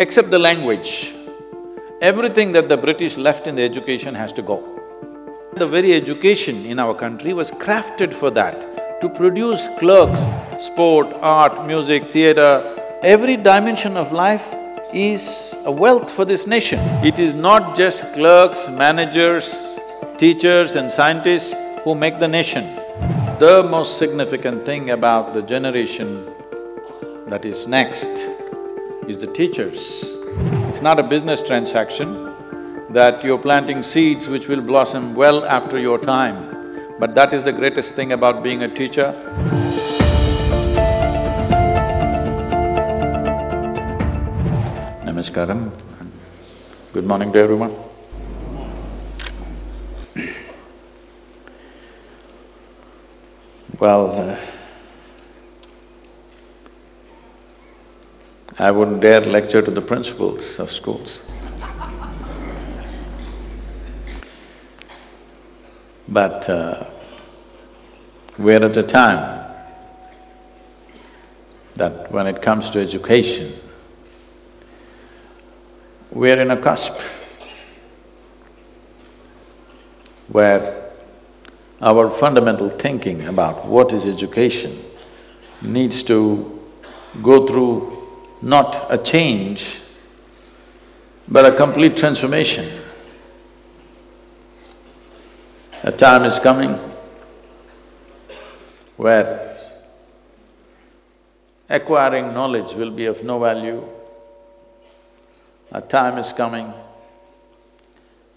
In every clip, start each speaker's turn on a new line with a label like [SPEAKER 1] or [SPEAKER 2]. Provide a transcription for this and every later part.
[SPEAKER 1] except the language. Everything that the British left in the education has to go. The very education in our country was crafted for that, to produce clerks, sport, art, music, theatre, every dimension of life is a wealth for this nation. It is not just clerks, managers, teachers and scientists who make the nation. The most significant thing about the generation that is next is the teachers. It's not a business transaction that you're planting seeds which will blossom well after your time, but that is the greatest thing about being a teacher. Namaskaram, good morning to everyone. Well, uh, I wouldn't dare lecture to the principals of schools. But uh, we're at a time that when it comes to education, we're in a cusp where our fundamental thinking about what is education needs to go through not a change, but a complete transformation. A time is coming where acquiring knowledge will be of no value. A time is coming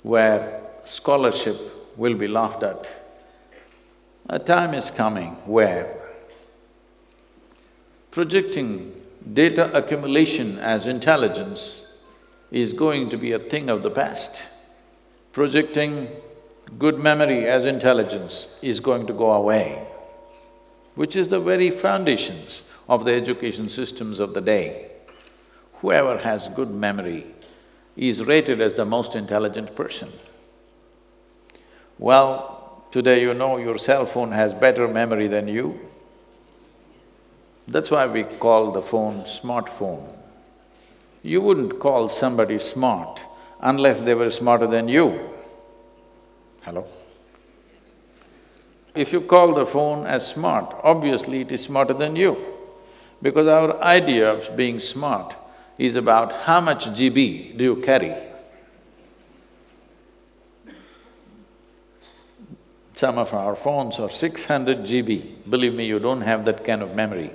[SPEAKER 1] where scholarship will be laughed at. A time is coming where projecting data accumulation as intelligence is going to be a thing of the past. Projecting good memory as intelligence is going to go away, which is the very foundations of the education systems of the day. Whoever has good memory is rated as the most intelligent person. Well, today you know your cell phone has better memory than you. That's why we call the phone smartphone. You wouldn't call somebody smart unless they were smarter than you. Hello? If you call the phone as smart, obviously it is smarter than you. Because our idea of being smart is about how much GB do you carry. Some of our phones are six hundred GB, believe me, you don't have that kind of memory.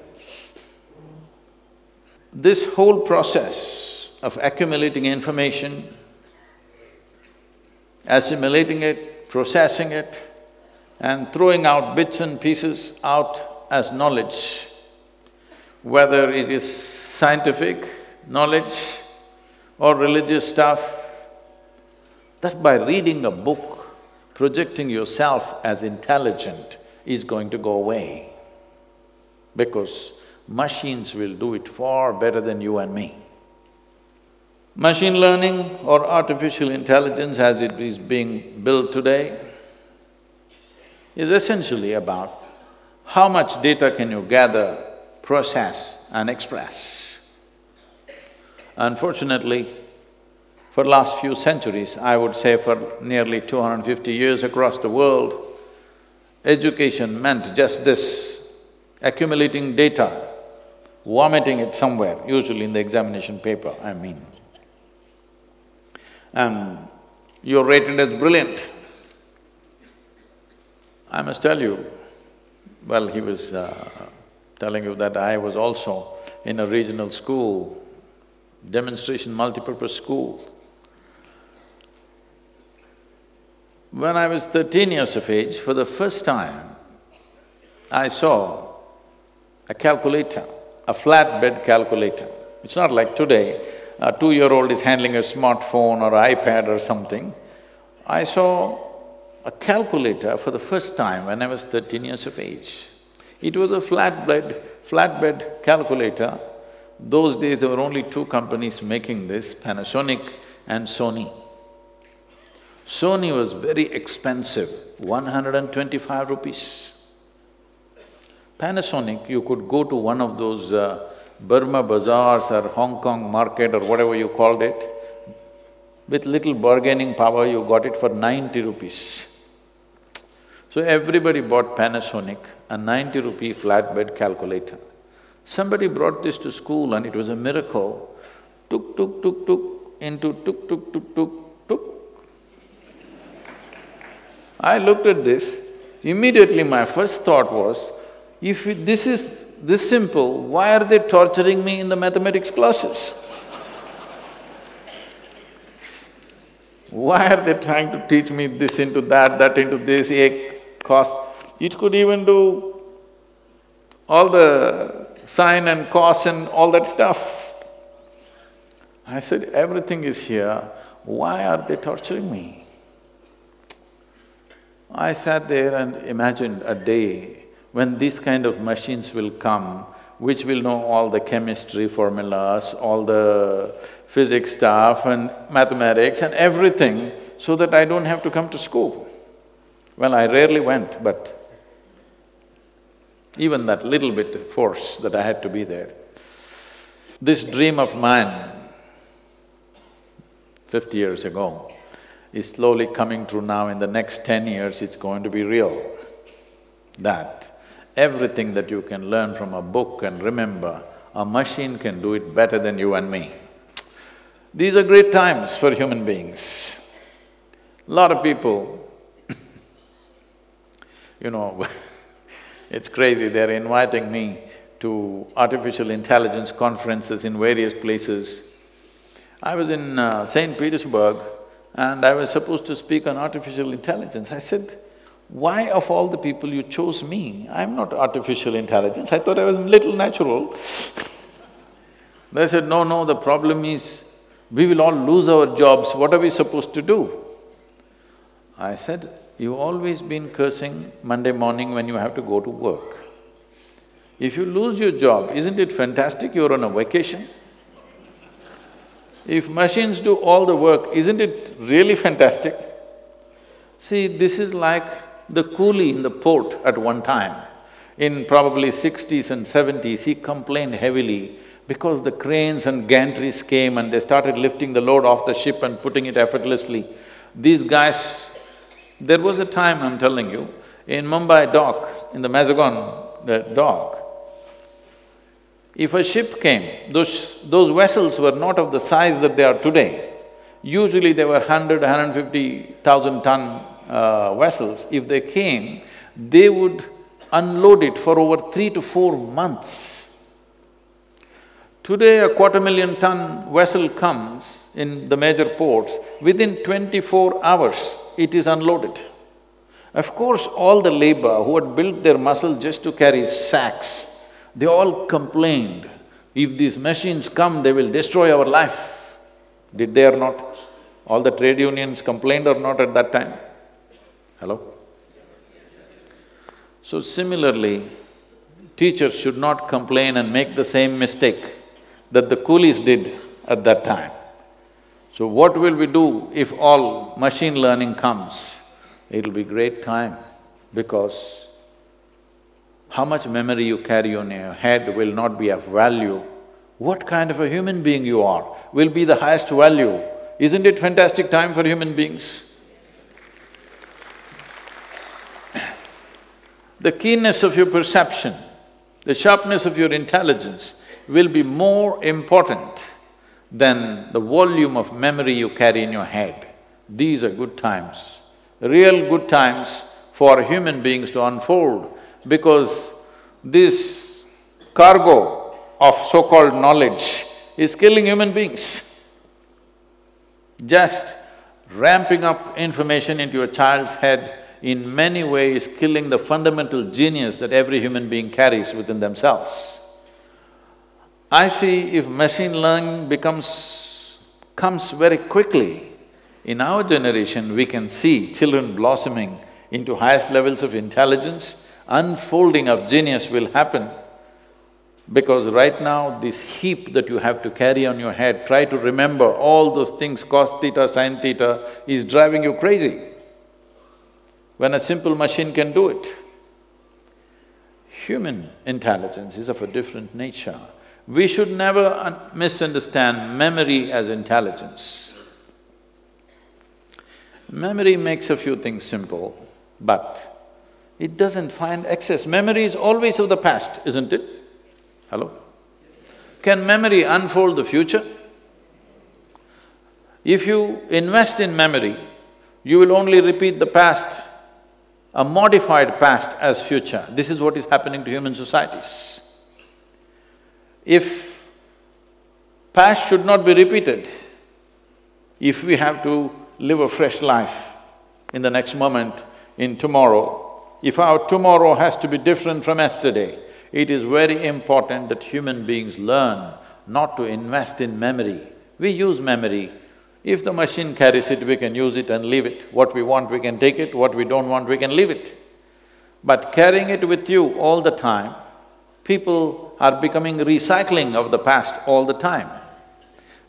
[SPEAKER 1] This whole process of accumulating information, assimilating it, processing it and throwing out bits and pieces out as knowledge, whether it is scientific knowledge or religious stuff, that by reading a book, projecting yourself as intelligent is going to go away because machines will do it far better than you and me. Machine learning or artificial intelligence as it is being built today is essentially about how much data can you gather, process and express. Unfortunately, for last few centuries, I would say for nearly 250 years across the world, education meant just this, accumulating data, vomiting it somewhere, usually in the examination paper, I mean and you're rated as brilliant. I must tell you, well, he was uh, telling you that I was also in a regional school, demonstration multipurpose school. When I was thirteen years of age, for the first time, I saw a calculator, a flatbed calculator. It's not like today, a two-year-old is handling a smartphone or iPad or something. I saw a calculator for the first time when I was thirteen years of age. It was a flatbed, flatbed calculator. Those days there were only two companies making this, Panasonic and Sony. Sony was very expensive, one hundred and twenty-five rupees. Panasonic, you could go to one of those uh, Burma bazaars or Hong Kong market or whatever you called it, with little bargaining power, you got it for ninety rupees. So everybody bought Panasonic, a ninety rupee flatbed calculator. Somebody brought this to school and it was a miracle. Tuk, tuk, tuk, tuk, into tuk, tuk, tuk, tuk, tuk. I looked at this, immediately my first thought was, if this is this simple, why are they torturing me in the mathematics classes? Why are they trying to teach me this into that, that into this, a cost? It could even do all the sine and cos and all that stuff. I said, everything is here, why are they torturing me? I sat there and imagined a day when these kind of machines will come, which will know all the chemistry formulas, all the physics stuff and mathematics and everything, so that I don't have to come to school. Well, I rarely went, but even that little bit of force that I had to be there. This dream of mine, fifty years ago, is slowly coming true now. In the next ten years, it's going to be real. That everything that you can learn from a book and remember, a machine can do it better than you and me. These are great times for human beings. Lot of people you know it's crazy, they're inviting me to artificial intelligence conferences in various places. I was in uh, St. Petersburg and I was supposed to speak on artificial intelligence. I said, why of all the people you chose me? I'm not artificial intelligence, I thought I was little natural. they said, no, no, the problem is we will all lose our jobs, what are we supposed to do? I said, you've always been cursing Monday morning when you have to go to work. If you lose your job, isn't it fantastic you're on a vacation? If machines do all the work, isn't it really fantastic? See, this is like the coolie in the port at one time. In probably sixties and seventies, he complained heavily because the cranes and gantries came and they started lifting the load off the ship and putting it effortlessly. These guys, there was a time, I'm telling you, in Mumbai dock, in the Mazagon the dock, if a ship came, those… those vessels were not of the size that they are today. Usually they were hundred, hundred fifty thousand ton uh, vessels. If they came, they would unload it for over three to four months. Today a quarter million ton vessel comes in the major ports, within twenty-four hours it is unloaded. Of course, all the labor who had built their muscle just to carry sacks, they all complained, if these machines come, they will destroy our life. Did they or not? All the trade unions complained or not at that time? Hello? So similarly, teachers should not complain and make the same mistake that the coolies did at that time. So what will we do if all machine learning comes? It'll be great time because how much memory you carry on your head will not be of value. What kind of a human being you are will be the highest value. Isn't it fantastic time for human beings? The keenness of your perception, the sharpness of your intelligence will be more important than the volume of memory you carry in your head. These are good times, real good times for human beings to unfold because this cargo of so-called knowledge is killing human beings. Just ramping up information into a child's head in many ways killing the fundamental genius that every human being carries within themselves. I see if machine learning becomes… comes very quickly, in our generation we can see children blossoming into highest levels of intelligence, unfolding of genius will happen. Because right now, this heap that you have to carry on your head, try to remember all those things, cos theta, sin theta, is driving you crazy. When a simple machine can do it. Human intelligence is of a different nature. we should never misunderstand memory as intelligence. Memory makes a few things simple, but it doesn't find access. Memory is always of the past, isn't it? Hello? Can memory unfold the future? If you invest in memory, you will only repeat the past, a modified past as future. This is what is happening to human societies. If past should not be repeated, if we have to live a fresh life in the next moment, in tomorrow, if our tomorrow has to be different from yesterday, it is very important that human beings learn not to invest in memory. We use memory. If the machine carries it, we can use it and leave it. What we want, we can take it, what we don't want, we can leave it. But carrying it with you all the time, people are becoming recycling of the past all the time.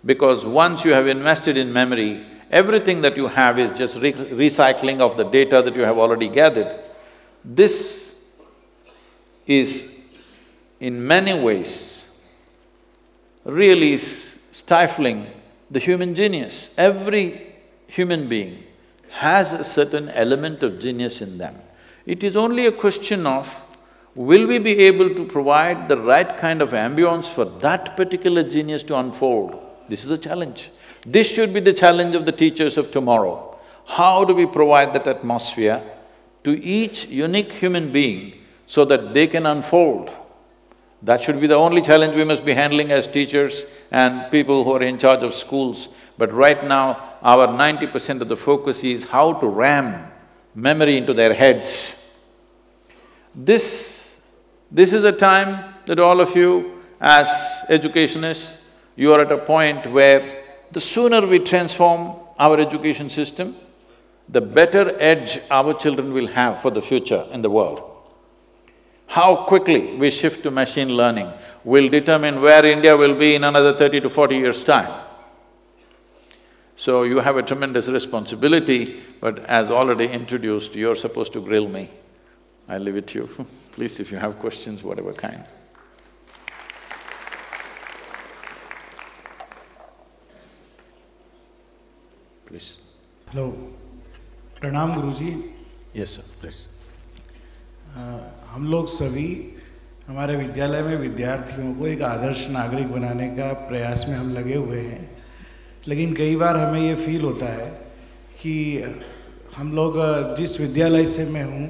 [SPEAKER 1] Because once you have invested in memory, everything that you have is just re recycling of the data that you have already gathered. This is in many ways really stifling the human genius. Every human being has a certain element of genius in them. It is only a question of will we be able to provide the right kind of ambience for that particular genius to unfold? This is a challenge. This should be the challenge of the teachers of tomorrow. How do we provide that atmosphere to each unique human being so that they can unfold? That should be the only challenge we must be handling as teachers and people who are in charge of schools. But right now, our ninety percent of the focus is how to ram memory into their heads. This this is a time that all of you as educationists, you are at a point where the sooner we transform our education system, the better edge our children will have for the future in the world. How quickly we shift to machine learning will determine where India will be in another thirty to forty years' time. So you have a tremendous responsibility, but as already introduced, you're supposed to grill me. I leave it to you. Please, if you have questions, whatever kind. Please.
[SPEAKER 2] Hello प्रणाम गुरु
[SPEAKER 1] जी yes sir please.
[SPEAKER 2] हम लोग सभी हमारे विद्यालय में विद्यार्थियों को एक आदर्श नागरिक बनाने का प्रयास में हम लगे हुए हैं। लेकिन कई बार हमें ये फील होता है कि हम लोग जिस विद्यालय से मैं हूँ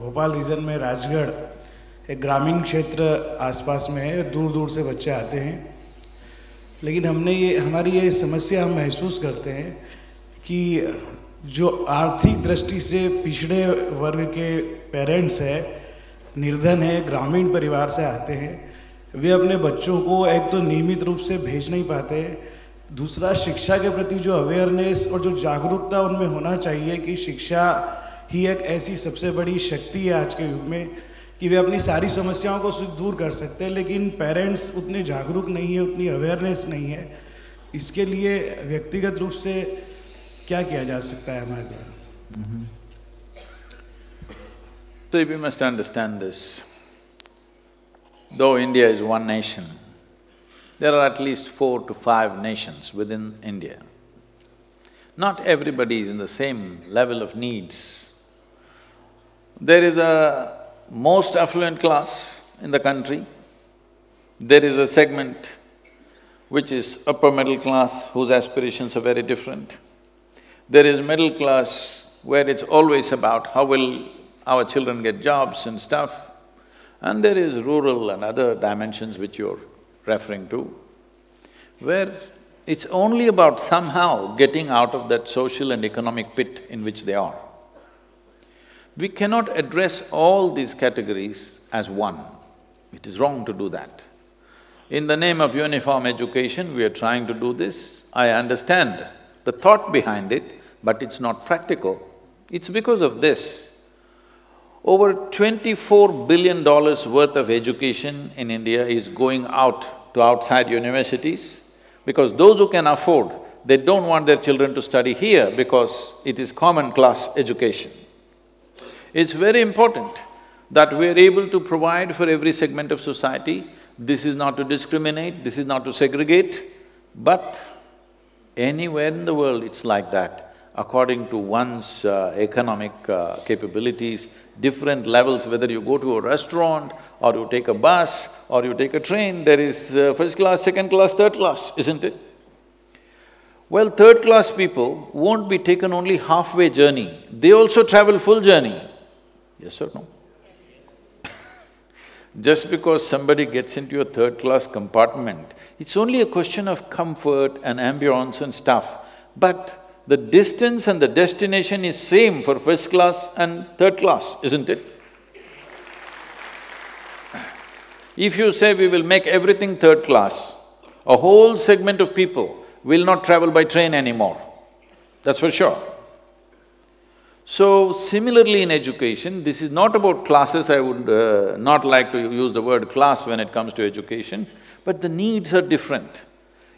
[SPEAKER 2] भोपाल रीजन में राजगढ़ एक ग्रामीण क्षेत्र आसपास में है दूर दूर से बच्चे आते हैं। लेकिन हमने ये हमारी ये समस्या हम महसूस करते हैं कि जो आर्थिक दृष्टि से पिछड़े वर्ग के पेरेंट्स हैं, निर्धन है, ग्रामीण परिवार से आते हैं, वे अपने बच्चों को एक तो नियमित रूप से भेज नहीं पाते दूसरा, शिक्षा के प्रति जो अवेयरनेस और जो जागरूकता उनमें होना चाहिए कि शिक्षा ही एक ऐसी सबसे बड़ी शक्ति है आज के युग में कि वे अपनी सारी समस्याओं को दूर कर सकते हैं, लेकिन पेरेंट्स उतने जागरूक नहीं है, उतनी अवेयरनेस नहीं है। इसके लिए व्यक्तिगत रूप से क्या किया जा सकता है हमारे द्वारा
[SPEAKER 1] So we must understand this. Though India is one nation, there are at least four to five nations within India. Not everybody is in the same level of needs there is a most affluent class in the country, there is a segment which is upper middle class whose aspirations are very different. There is middle class where it's always about how will our children get jobs and stuff. And there is rural and other dimensions which you're referring to, where it's only about somehow getting out of that social and economic pit in which they are. We cannot address all these categories as one. It is wrong to do that. In the name of uniform education, we are trying to do this. I understand the thought behind it, but it's not practical. It's because of this. Over twenty-four billion dollars worth of education in India is going out to outside universities because those who can afford, they don't want their children to study here because it is common class education. It's very important that we are able to provide for every segment of society this is not to discriminate, this is not to segregate, but anywhere in the world it's like that. According to one's uh, economic uh, capabilities, different levels, whether you go to a restaurant or you take a bus or you take a train, there is uh, first class, second class, third class, isn't it? Well, third class people won't be taken only halfway journey, they also travel full journey. Yes or no? Just because somebody gets into a third-class compartment, it's only a question of comfort and ambience and stuff. But the distance and the destination is same for first class and third class, isn't it? If you say we will make everything third class, a whole segment of people will not travel by train anymore, that's for sure. So, similarly in education, this is not about classes, I would uh, not like to use the word class when it comes to education, but the needs are different.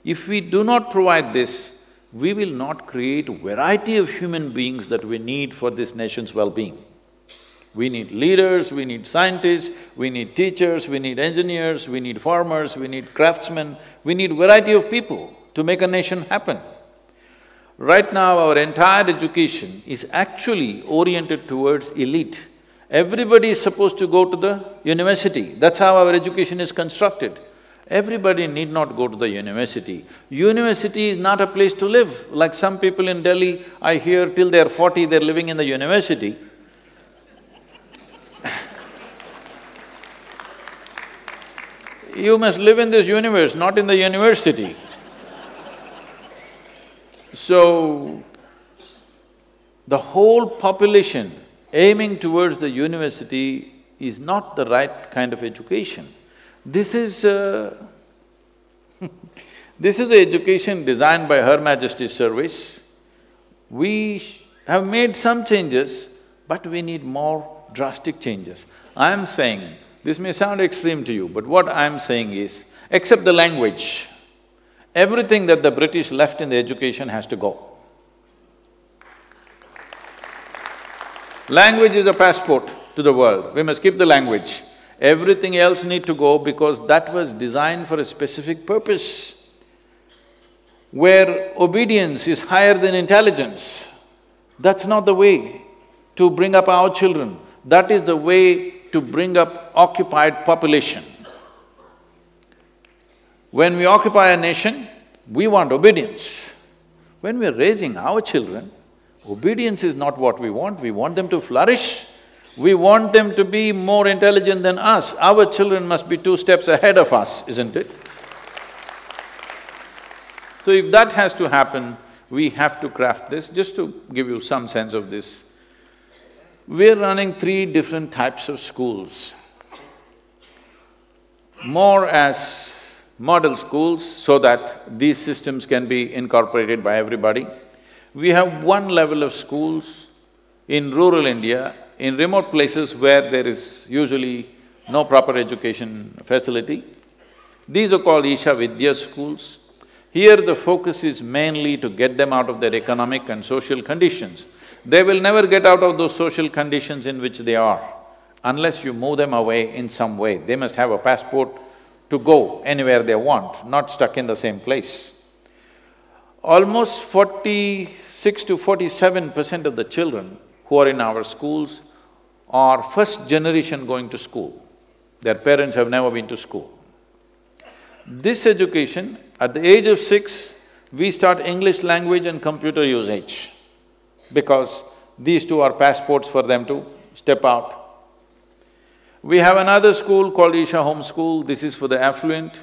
[SPEAKER 1] If we do not provide this, we will not create variety of human beings that we need for this nation's well-being. We need leaders, we need scientists, we need teachers, we need engineers, we need farmers, we need craftsmen, we need variety of people to make a nation happen. Right now, our entire education is actually oriented towards elite. Everybody is supposed to go to the university, that's how our education is constructed. Everybody need not go to the university. University is not a place to live. Like some people in Delhi, I hear till they're forty, they're living in the university. you must live in this universe, not in the university. So, the whole population aiming towards the university is not the right kind of education. This is uh, this is the education designed by Her Majesty's Service. We have made some changes, but we need more drastic changes. I am saying, this may sound extreme to you, but what I am saying is, except the language, Everything that the British left in the education has to go. Language is a passport to the world, we must keep the language. Everything else need to go because that was designed for a specific purpose. Where obedience is higher than intelligence, that's not the way to bring up our children. That is the way to bring up occupied population. When we occupy a nation, we want obedience. When we're raising our children, obedience is not what we want, we want them to flourish. We want them to be more intelligent than us. Our children must be two steps ahead of us, isn't it? So if that has to happen, we have to craft this. Just to give you some sense of this, we're running three different types of schools. More as model schools so that these systems can be incorporated by everybody. We have one level of schools in rural India, in remote places where there is usually no proper education facility. These are called Isha Vidya schools. Here the focus is mainly to get them out of their economic and social conditions. They will never get out of those social conditions in which they are unless you move them away in some way. They must have a passport to go anywhere they want, not stuck in the same place. Almost forty-six to forty-seven percent of the children who are in our schools are first generation going to school. Their parents have never been to school. This education, at the age of six, we start English language and computer usage because these two are passports for them to step out we have another school called Isha Home School, this is for the affluent,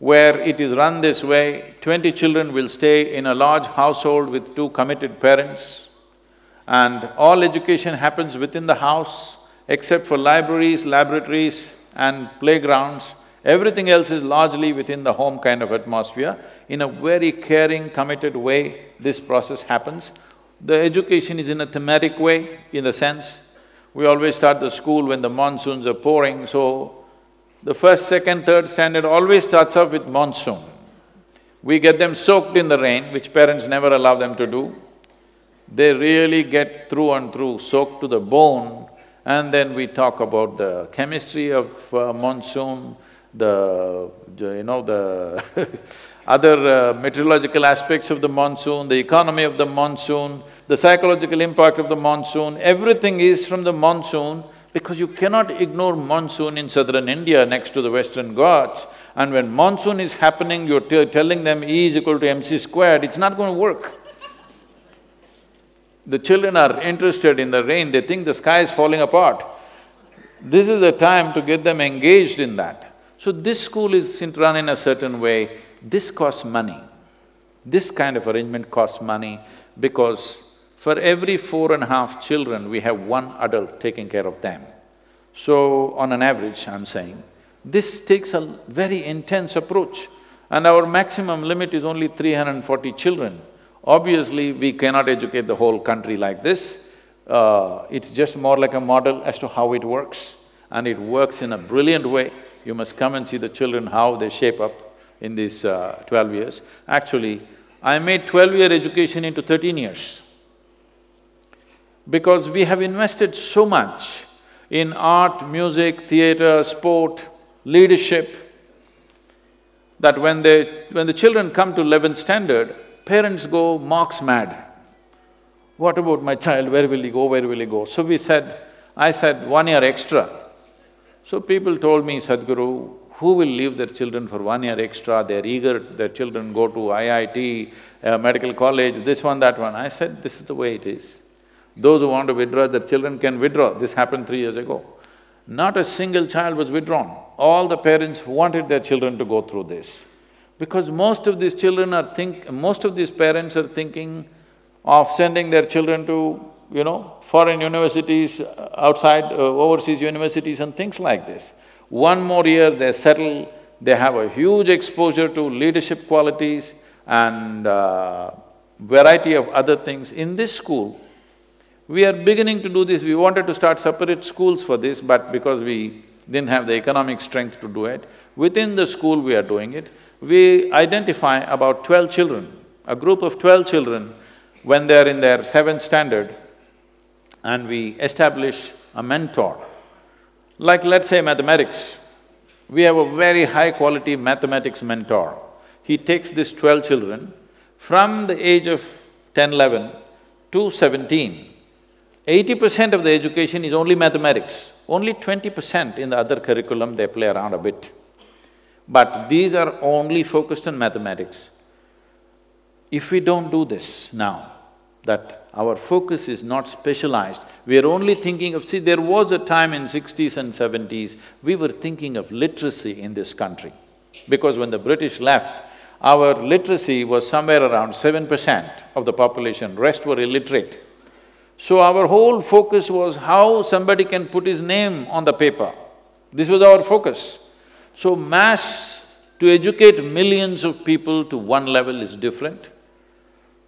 [SPEAKER 1] where it is run this way, twenty children will stay in a large household with two committed parents and all education happens within the house except for libraries, laboratories and playgrounds. Everything else is largely within the home kind of atmosphere. In a very caring, committed way, this process happens. The education is in a thematic way, in the sense, we always start the school when the monsoons are pouring, so the first, second, third standard always starts off with monsoon. We get them soaked in the rain, which parents never allow them to do. They really get through and through, soaked to the bone, And then we talk about the chemistry of uh, monsoon, the, you know, the other uh, meteorological aspects of the monsoon, the economy of the monsoon, the psychological impact of the monsoon, everything is from the monsoon because you cannot ignore monsoon in southern India next to the western Ghats. And when monsoon is happening, you're telling them E is equal to mc squared, it's not going to work. The children are interested in the rain, they think the sky is falling apart. This is the time to get them engaged in that. So this school is run in a certain way, this costs money. This kind of arrangement costs money because for every four and a half children, we have one adult taking care of them. So, on an average, I'm saying, this takes a very intense approach and our maximum limit is only 340 children. Obviously, we cannot educate the whole country like this. Uh, it's just more like a model as to how it works and it works in a brilliant way. You must come and see the children, how they shape up in these uh, twelve years. Actually, I made twelve-year education into thirteen years because we have invested so much in art, music, theatre, sport, leadership, that when they… when the children come to eleventh standard, parents go marks mad. What about my child, where will he go, where will he go? So we said, I said, one year extra. So people told me, Sadhguru, who will leave their children for one year extra, they're eager, their children go to IIT, uh, medical college, this one, that one. I said, this is the way it is. Those who want to withdraw, their children can withdraw. This happened three years ago. Not a single child was withdrawn. All the parents wanted their children to go through this. Because most of these children are think… most of these parents are thinking of sending their children to, you know, foreign universities, outside, uh, overseas universities and things like this. One more year, they settle, they have a huge exposure to leadership qualities and uh, variety of other things. In this school, we are beginning to do this, we wanted to start separate schools for this, but because we didn't have the economic strength to do it, within the school we are doing it we identify about twelve children, a group of twelve children when they're in their seventh standard and we establish a mentor. Like let's say mathematics, we have a very high quality mathematics mentor. He takes these twelve children from the age of 10, 11 to 17. Eighty percent of the education is only mathematics, only twenty percent in the other curriculum they play around a bit. But these are only focused on mathematics. If we don't do this now, that our focus is not specialized, we are only thinking of… See, there was a time in sixties and seventies, we were thinking of literacy in this country. Because when the British left, our literacy was somewhere around seven percent of the population, rest were illiterate. So our whole focus was how somebody can put his name on the paper. This was our focus. So mass, to educate millions of people to one level is different.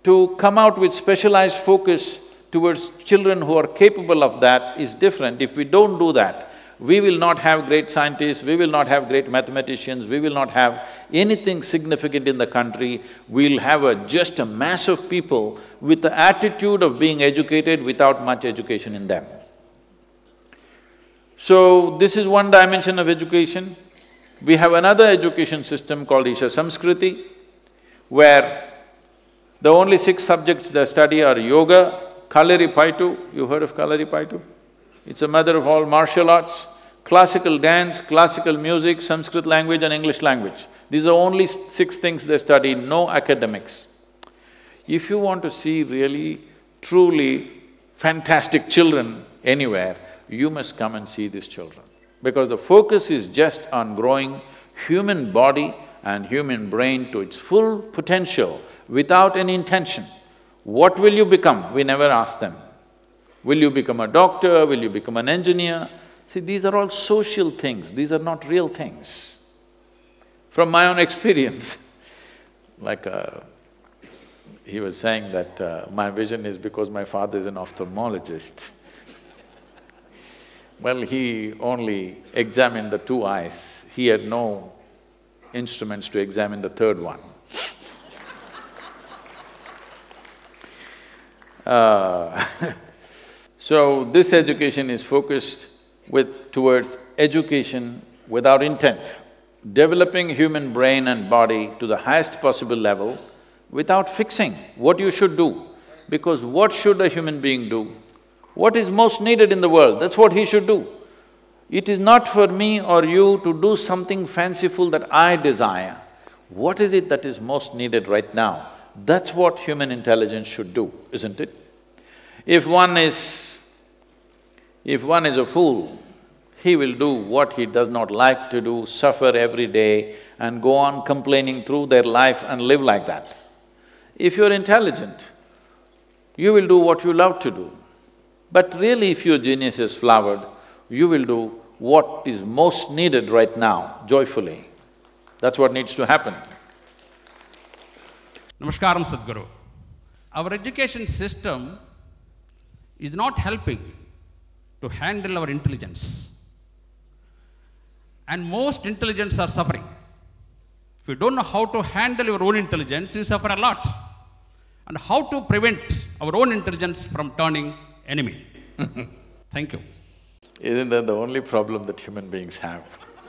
[SPEAKER 1] To come out with specialized focus towards children who are capable of that is different. If we don't do that, we will not have great scientists, we will not have great mathematicians, we will not have anything significant in the country. We'll have a… just a mass of people with the attitude of being educated without much education in them. So, this is one dimension of education. We have another education system called Isha Samskriti, where the only six subjects they study are yoga, Kalaripayattu, you heard of Kalaripayattu? It's a mother of all martial arts, classical dance, classical music, Sanskrit language and English language. These are only six things they study, no academics. If you want to see really, truly fantastic children anywhere, you must come and see these children because the focus is just on growing human body and human brain to its full potential without any intention. What will you become? We never ask them. Will you become a doctor? Will you become an engineer? See, these are all social things, these are not real things. From my own experience, like uh, he was saying that uh, my vision is because my father is an ophthalmologist. Well, he only examined the two eyes, he had no instruments to examine the third one. uh, So this education is focused with… towards education without intent, developing human brain and body to the highest possible level without fixing what you should do. Because what should a human being do? What is most needed in the world, that's what he should do. It is not for me or you to do something fanciful that I desire. What is it that is most needed right now? That's what human intelligence should do, isn't it? If one is… if one is a fool, he will do what he does not like to do, suffer every day and go on complaining through their life and live like that. If you're intelligent, you will do what you love to do. But really if your genius is flowered, you will do what is most needed right now, joyfully. That's what needs to happen.
[SPEAKER 3] Namaskaram Sadhguru. Our education system is not helping to handle our intelligence. And most intelligence are suffering. If you don't know how to handle your own intelligence, you suffer a lot. And how to prevent our own intelligence from turning enemy. Thank you.
[SPEAKER 1] Isn't that the only problem that human beings have?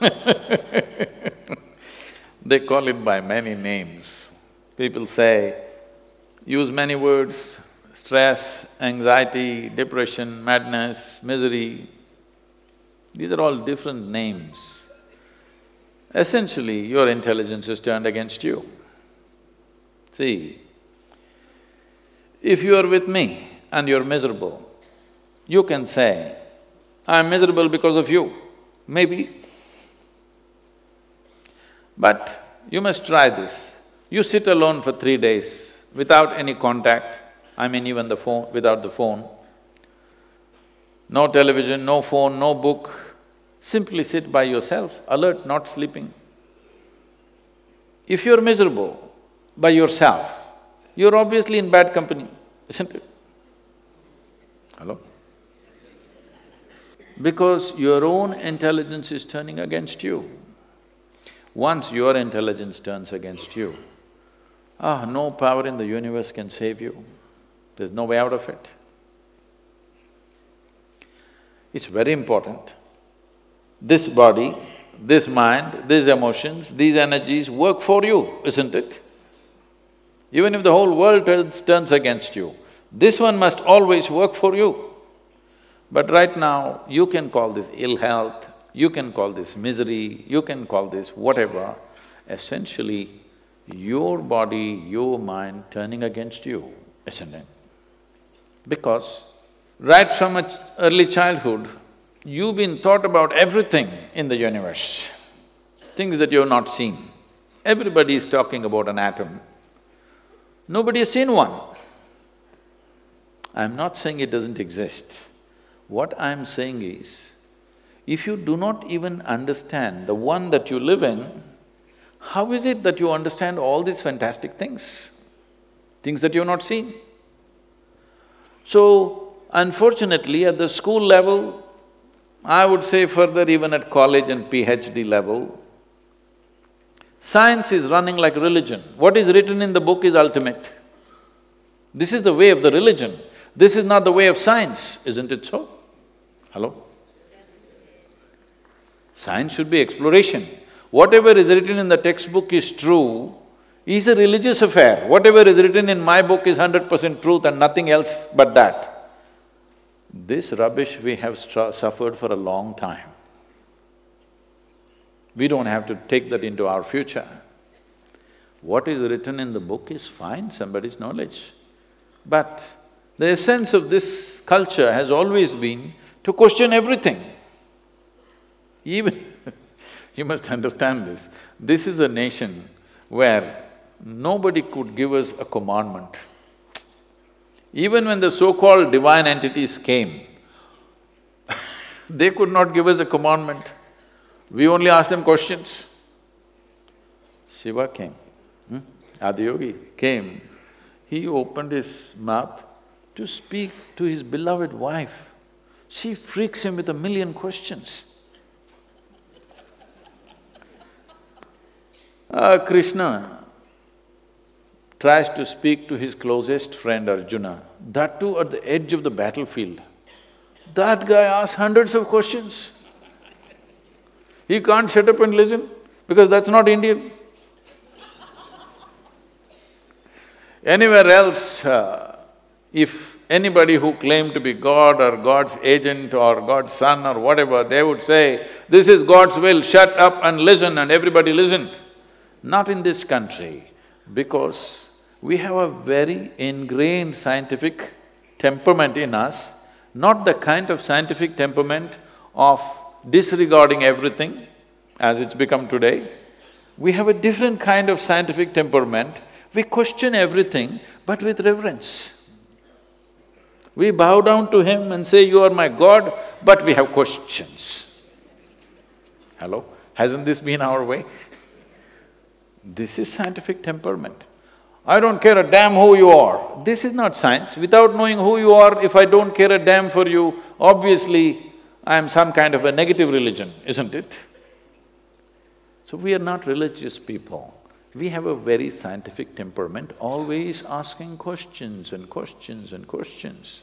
[SPEAKER 1] they call it by many names. People say, use many words, stress, anxiety, depression, madness, misery. These are all different names. Essentially, your intelligence is turned against you. See, if you are with me and you're miserable, you can say, I'm miserable because of you, maybe. But you must try this. You sit alone for three days without any contact, I mean even the phone… without the phone, no television, no phone, no book, simply sit by yourself, alert, not sleeping. If you're miserable by yourself, you're obviously in bad company, isn't it? Hello? Because your own intelligence is turning against you. Once your intelligence turns against you, ah, no power in the universe can save you. There's no way out of it. It's very important. This body, this mind, these emotions, these energies work for you, isn't it? Even if the whole world turns, against you, this one must always work for you. But right now, you can call this ill health, you can call this misery, you can call this whatever, essentially your body, your mind turning against you, isn't it? Because right from a early childhood, you've been taught about everything in the universe, things that you've not seen. Everybody is talking about an atom. Nobody has seen one. I'm not saying it doesn't exist. What I'm saying is, if you do not even understand the one that you live in, how is it that you understand all these fantastic things? Things that you've not seen. So, unfortunately, at the school level, I would say further even at college and PhD level, science is running like religion. What is written in the book is ultimate. This is the way of the religion. This is not the way of science, isn't it so? Hello? Science should be exploration. Whatever is written in the textbook is true, is a religious affair. Whatever is written in my book is hundred percent truth and nothing else but that. This rubbish we have suffered for a long time. We don't have to take that into our future. What is written in the book is fine, somebody's knowledge. But the essence of this culture has always been to question everything. Even you must understand this, this is a nation where nobody could give us a commandment. Even when the so-called divine entities came, they could not give us a commandment. We only asked them questions. Shiva came, hmm? Adiyogi came. He opened his mouth to speak to his beloved wife. She freaks him with a million questions. Uh, Krishna tries to speak to his closest friend Arjuna, that too at the edge of the battlefield. That guy asks hundreds of questions. He can't shut up and listen because that's not Indian. Anywhere else, uh, if anybody who claimed to be God or God's agent or God's son or whatever, they would say, this is God's will, shut up and listen and everybody listened. Not in this country, because we have a very ingrained scientific temperament in us, not the kind of scientific temperament of disregarding everything as it's become today. We have a different kind of scientific temperament, we question everything but with reverence. We bow down to him and say, you are my God, but we have questions. Hello? Hasn't this been our way? This is scientific temperament. I don't care a damn who you are. This is not science. Without knowing who you are, if I don't care a damn for you, obviously I am some kind of a negative religion, isn't it? So we are not religious people. We have a very scientific temperament, always asking questions and questions and questions.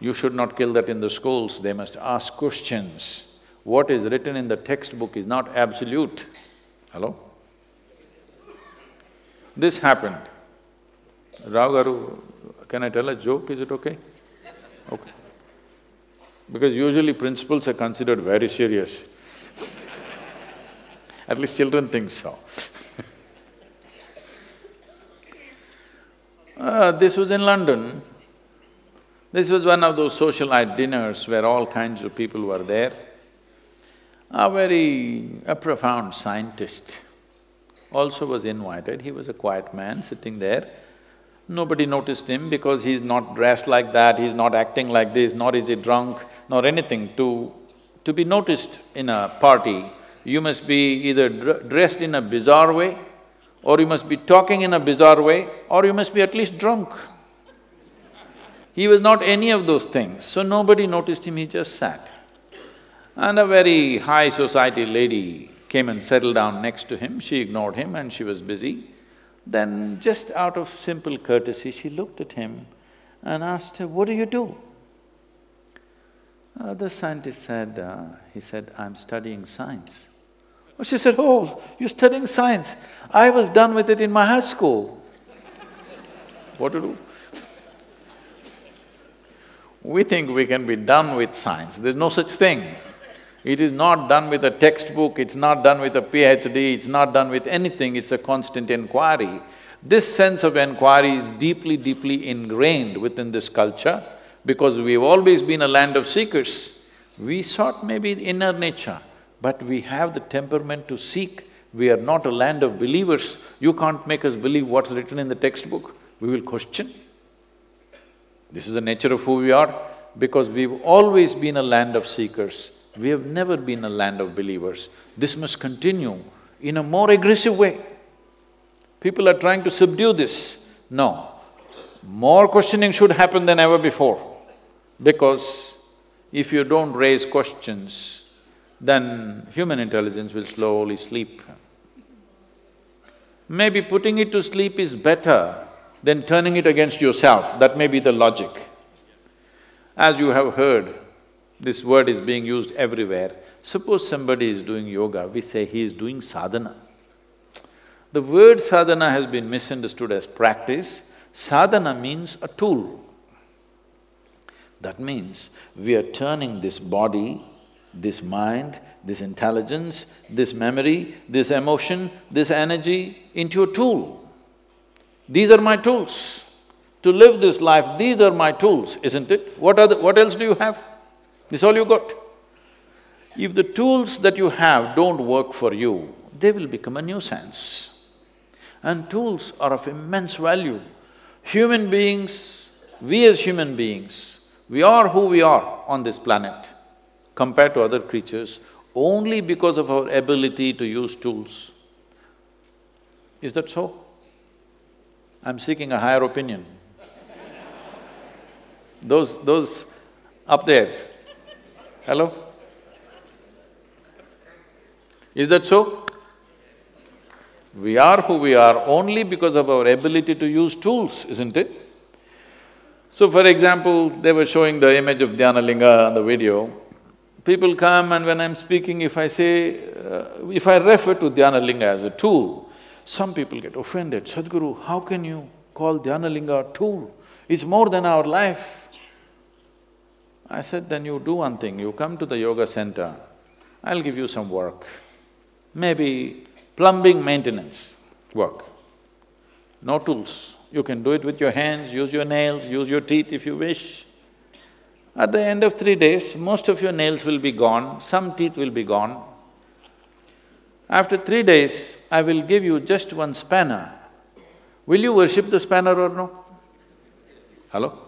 [SPEAKER 1] You should not kill that in the schools, they must ask questions. What is written in the textbook is not absolute. Hello? This happened. Rao can I tell a joke, is it okay? Okay. Because usually principals are considered very serious. At least children think so. Uh, this was in London. This was one of those socialite dinners where all kinds of people were there. A very… a profound scientist also was invited. He was a quiet man sitting there. Nobody noticed him because he's not dressed like that, he's not acting like this, nor is he drunk, nor anything. To… to be noticed in a party, you must be either dressed in a bizarre way or you must be talking in a bizarre way, or you must be at least drunk. He was not any of those things, so nobody noticed him, he just sat. And a very high society lady came and settled down next to him, she ignored him and she was busy. Then just out of simple courtesy, she looked at him and asked her, what do you do? Uh, the scientist said, uh, he said, I'm studying science. Oh, she said, oh, you're studying science. I was done with it in my high school. What to do? We think we can be done with science, there's no such thing. It is not done with a textbook, it's not done with a PhD, it's not done with anything, it's a constant inquiry. This sense of inquiry is deeply, deeply ingrained within this culture because we've always been a land of seekers. We sought maybe inner nature, but we have the temperament to seek. We are not a land of believers. You can't make us believe what's written in the textbook. We will question. This is the nature of who we are because we've always been a land of seekers. We have never been a land of believers. This must continue in a more aggressive way. People are trying to subdue this. No, more questioning should happen than ever before because if you don't raise questions, then human intelligence will slowly sleep. Maybe putting it to sleep is better than turning it against yourself, that may be the logic. As you have heard, this word is being used everywhere. Suppose somebody is doing yoga, we say he is doing sadhana. The word sadhana has been misunderstood as practice. Sadhana means a tool. That means we are turning this body, this mind, this intelligence, this memory, this emotion, this energy into a tool. These are my tools. To live this life, these are my tools, isn't it? What other… what else do you have? This all you got. If the tools that you have don't work for you, they will become a nuisance. And tools are of immense value. Human beings, we as human beings, we are who we are on this planet compared to other creatures only because of our ability to use tools. Is that so? I'm seeking a higher opinion. those… those up there, hello? Is that so? We are who we are only because of our ability to use tools, isn't it? So for example, they were showing the image of Dhyanalinga on the video. People come and when I'm speaking, if I say… Uh, if I refer to Dhyanalinga as a tool, some people get offended, Sadhguru, how can you call Dhyanalinga a tool? It's more than our life. I said, then you do one thing, you come to the yoga center, I'll give you some work. Maybe plumbing maintenance work. No tools. You can do it with your hands, use your nails, use your teeth if you wish. At the end of three days, most of your nails will be gone, some teeth will be gone. After three days, I will give you just one spanner. Will you worship the spanner or no? Hello?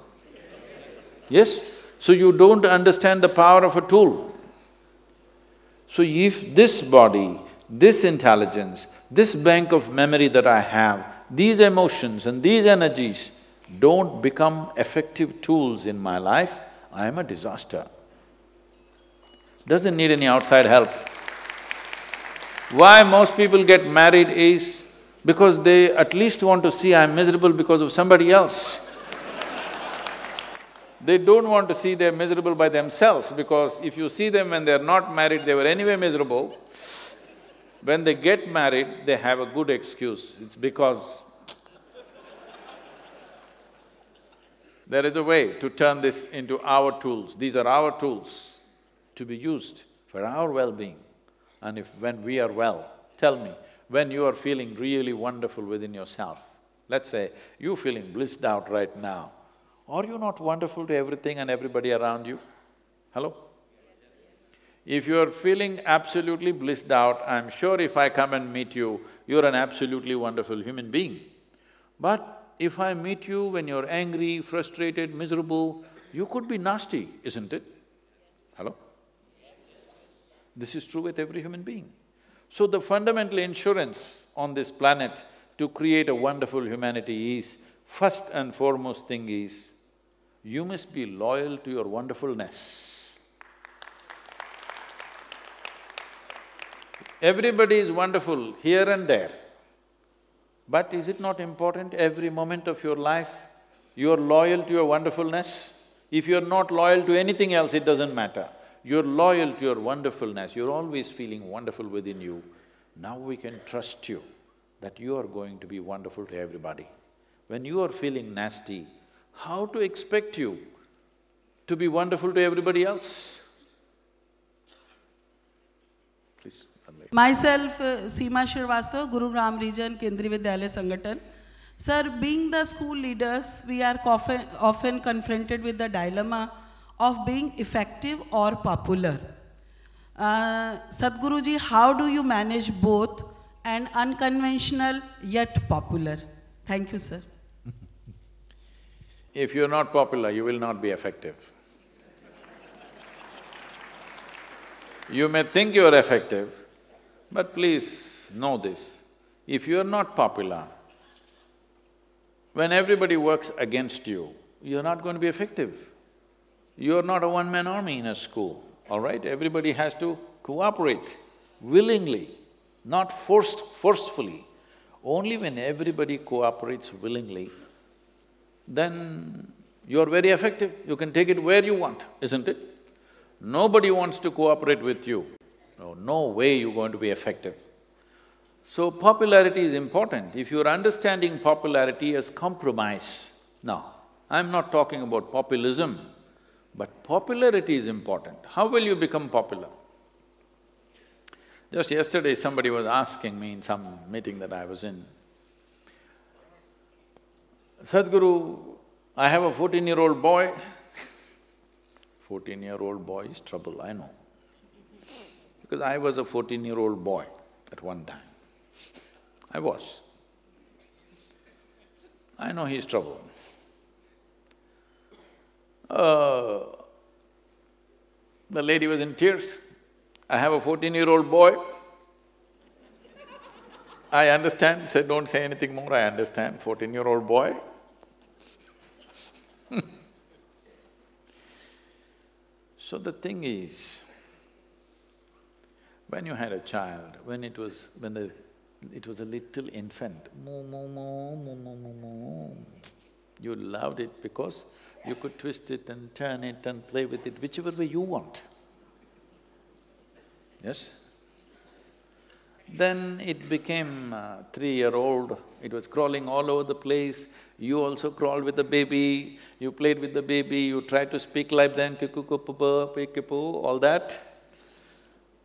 [SPEAKER 1] Yes? So you don't understand the power of a tool. So if this body, this intelligence, this bank of memory that I have, these emotions and these energies don't become effective tools in my life, I am a disaster. Doesn't need any outside help. Why most people get married is because they at least want to see I'm miserable because of somebody else. They don't want to see they're miserable by themselves because if you see them when they're not married, they were anyway miserable. When they get married, they have a good excuse, it's because there is a way to turn this into our tools. These are our tools to be used for our well-being. And if when we are well, tell me, when you are feeling really wonderful within yourself, let's say you're feeling blissed out right now, are you not wonderful to everything and everybody around you? Hello? If you're feeling absolutely blissed out, I'm sure if I come and meet you, you're an absolutely wonderful human being. But if I meet you when you're angry, frustrated, miserable, you could be nasty, isn't it? Hello? This is true with every human being. So the fundamental insurance on this planet to create a wonderful humanity is, first and foremost thing is, you must be loyal to your wonderfulness. Everybody is wonderful here and there. But is it not important every moment of your life, you're loyal to your wonderfulness? If you're not loyal to anything else, it doesn't matter. You're loyal to your wonderfulness, you're always feeling wonderful within you. Now we can trust you that you are going to be wonderful to everybody. When you are feeling nasty, how to expect you to be wonderful to everybody else? Please.
[SPEAKER 4] Myself, uh, Seema Gurugram Region, Kendriya Vidyalaya Sangathan. Sir, being the school leaders, we are often confronted with the dilemma of being effective or popular. Uh, Sadhguruji, how do you manage both and unconventional yet popular? Thank you, sir.
[SPEAKER 1] If you're not popular, you will not be effective. You may think you're effective, but please know this, if you're not popular, when everybody works against you, you're not going to be effective. You're not a one-man army in a school, all right? Everybody has to cooperate willingly, not forced… forcefully. Only when everybody cooperates willingly, then you're very effective, you can take it where you want, isn't it? Nobody wants to cooperate with you, no, no way you're going to be effective. So popularity is important. If you're understanding popularity as compromise, now, I'm not talking about populism, but popularity is important. How will you become popular? Just yesterday somebody was asking me in some meeting that I was in, Sadhguru, I have a fourteen-year-old boy. Fourteen-year-old boy is trouble, I know. Because I was a fourteen-year-old boy at one time. I was. I know he's trouble. Uh, the lady was in tears. I have a fourteen-year-old boy. I understand, said, don't say anything more, I understand, fourteen-year-old boy. so the thing is, when you had a child, when it was… when the… it was a little infant, moo, moo, moo, moo, moo, moo, moo, You loved it because you could twist it and turn it and play with it whichever way you want. Yes? Then it became three-year-old, it was crawling all over the place, you also crawled with the baby, you played with the baby, you tried to speak like them, all that.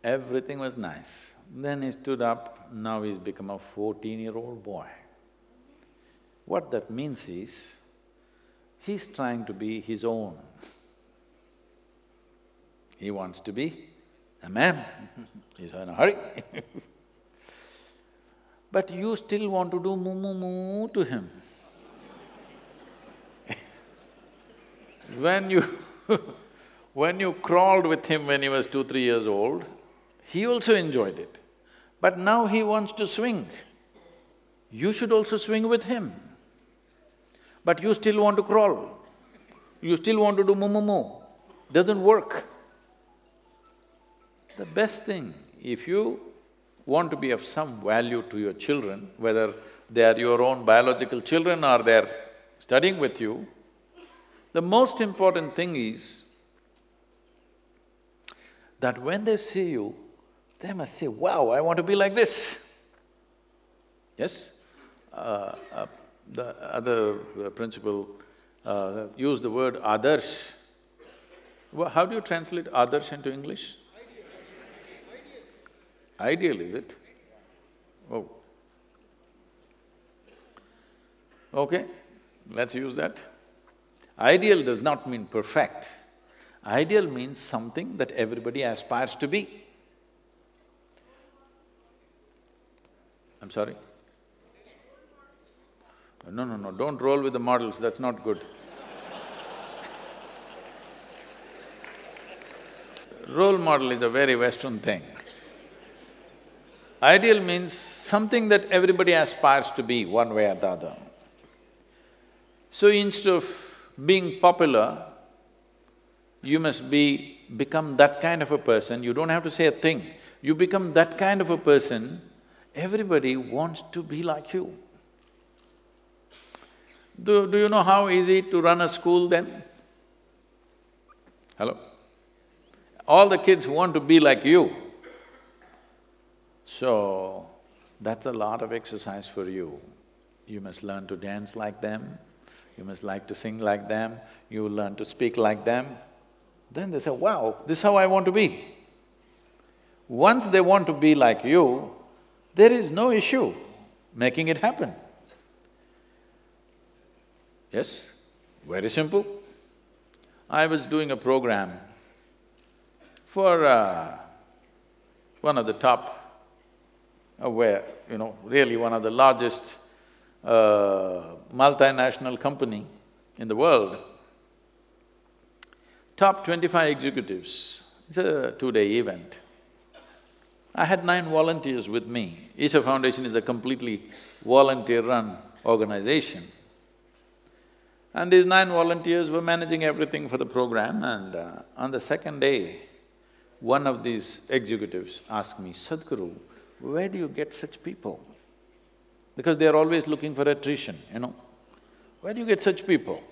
[SPEAKER 1] Everything was nice. Then he stood up, now he's become a fourteen-year-old boy. What that means is, he's trying to be his own. He wants to be a man, he's in a hurry But you still want to do moo moo moo to him. when you when you crawled with him when he was two, three years old, he also enjoyed it. But now he wants to swing. You should also swing with him. But you still want to crawl. You still want to do moo moo moo. Doesn't work. The best thing, if you want to be of some value to your children, whether they are your own biological children or they're studying with you, the most important thing is that when they see you, they must say, wow, I want to be like this. Yes? Uh, uh, the other uh, principal uh, used the word adarsh. Well, how do you translate adarsh into English? Ideal, Ideal, is it? Oh. Okay, let's use that. Ideal does not mean perfect. Ideal means something that everybody aspires to be. I'm sorry? No, no, no, don't roll with the models, that's not good. Role model is a very Western thing. Ideal means something that everybody aspires to be one way or the other. So instead of being popular, you must be… become that kind of a person, you don't have to say a thing. You become that kind of a person, everybody wants to be like you. Do, do you know how easy to run a school then? Hello? All the kids want to be like you. So, that's a lot of exercise for you. You must learn to dance like them, you must like to sing like them, you learn to speak like them. Then they say, wow, this is how I want to be. Once they want to be like you, there is no issue making it happen. Yes, very simple. I was doing a program for uh, one of the top uh, where, you know, really one of the largest uh, multinational company in the world, top twenty-five executives, it's a two-day event. I had nine volunteers with me. Isha Foundation is a completely volunteer-run organization. And these nine volunteers were managing everything for the program and uh, on the second day, one of these executives asked me, Sadhguru, where do you get such people? Because they're always looking for attrition, you know. Where do you get such people?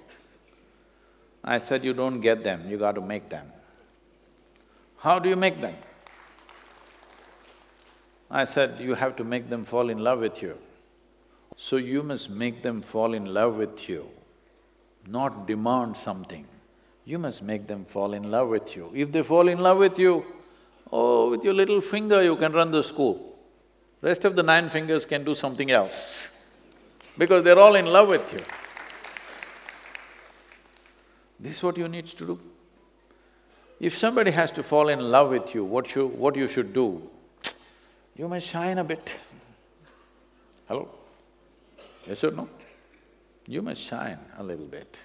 [SPEAKER 1] I said, you don't get them, you got to make them. How do you make them? I said, you have to make them fall in love with you. So you must make them fall in love with you, not demand something. You must make them fall in love with you. If they fall in love with you, oh, with your little finger you can run the school. Rest of the nine fingers can do something else because they're all in love with you. This is what you need to do. If somebody has to fall in love with you, what you… what you should do? You must shine a bit. Hello? Yes or no? You must shine a little bit.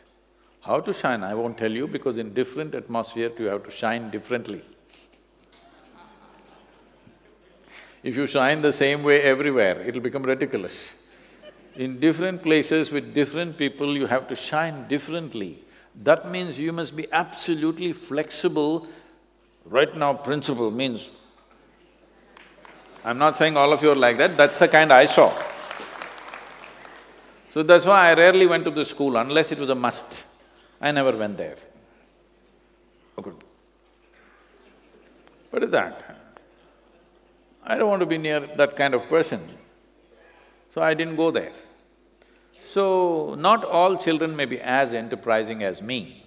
[SPEAKER 1] How to shine, I won't tell you because in different atmosphere you have to shine differently. If you shine the same way everywhere, it'll become ridiculous. In different places with different people, you have to shine differently. That means you must be absolutely flexible. Right now, principle means… I'm not saying all of you are like that, that's the kind I saw. So that's why I rarely went to the school unless it was a must. I never went there. Okay. What is that? I don't want to be near that kind of person, so I didn't go there. So, not all children may be as enterprising as me,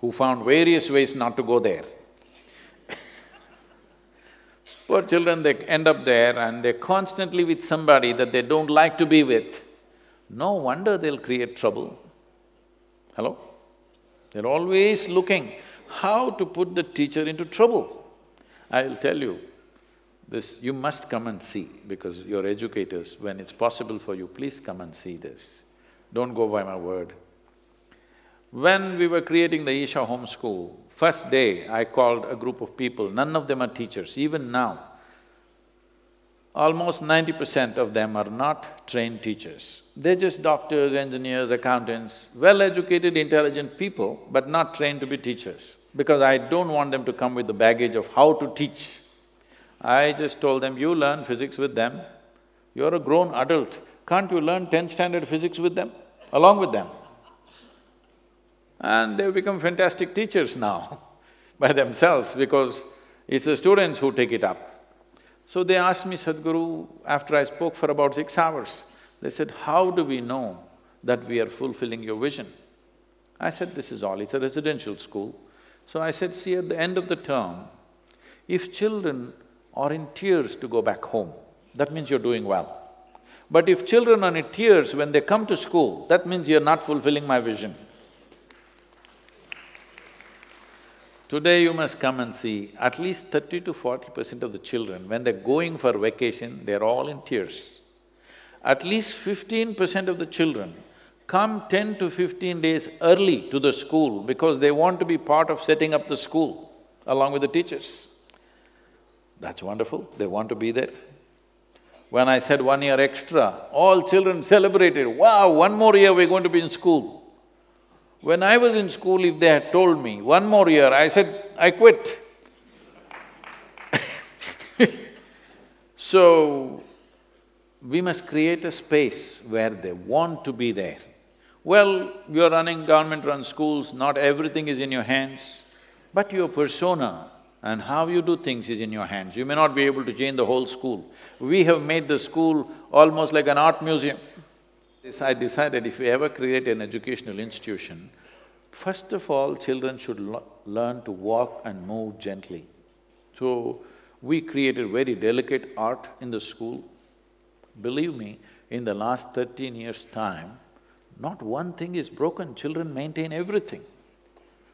[SPEAKER 1] who found various ways not to go there. Poor children, they end up there and they're constantly with somebody that they don't like to be with. No wonder they'll create trouble. Hello? They're always looking how to put the teacher into trouble. I'll tell you, this you must come and see because you're educators, when it's possible for you, please come and see this. Don't go by my word. When we were creating the Isha Home School, first day I called a group of people, none of them are teachers, even now. Almost ninety percent of them are not trained teachers. They're just doctors, engineers, accountants, well-educated, intelligent people, but not trained to be teachers. Because I don't want them to come with the baggage of how to teach. I just told them, you learn physics with them, you're a grown adult, can't you learn tenth standard physics with them, along with them? And they've become fantastic teachers now by themselves because it's the students who take it up. So they asked me, Sadhguru, after I spoke for about six hours, they said, how do we know that we are fulfilling your vision? I said, this is all, it's a residential school. So I said, see, at the end of the term, if children are in tears to go back home, that means you're doing well. But if children are in tears when they come to school, that means you're not fulfilling my vision. Today you must come and see, at least thirty to forty percent of the children, when they're going for vacation, they're all in tears. At least fifteen percent of the children come ten to fifteen days early to the school because they want to be part of setting up the school along with the teachers. That's wonderful, they want to be there. When I said one year extra, all children celebrated, wow, one more year we're going to be in school. When I was in school, if they had told me, one more year, I said, I quit. so, we must create a space where they want to be there. Well, you're running government-run schools, not everything is in your hands, but your persona and how you do things is in your hands. You may not be able to change the whole school. We have made the school almost like an art museum. I decided if we ever create an educational institution, first of all, children should learn to walk and move gently. So, we created very delicate art in the school. Believe me, in the last thirteen years' time, not one thing is broken, children maintain everything.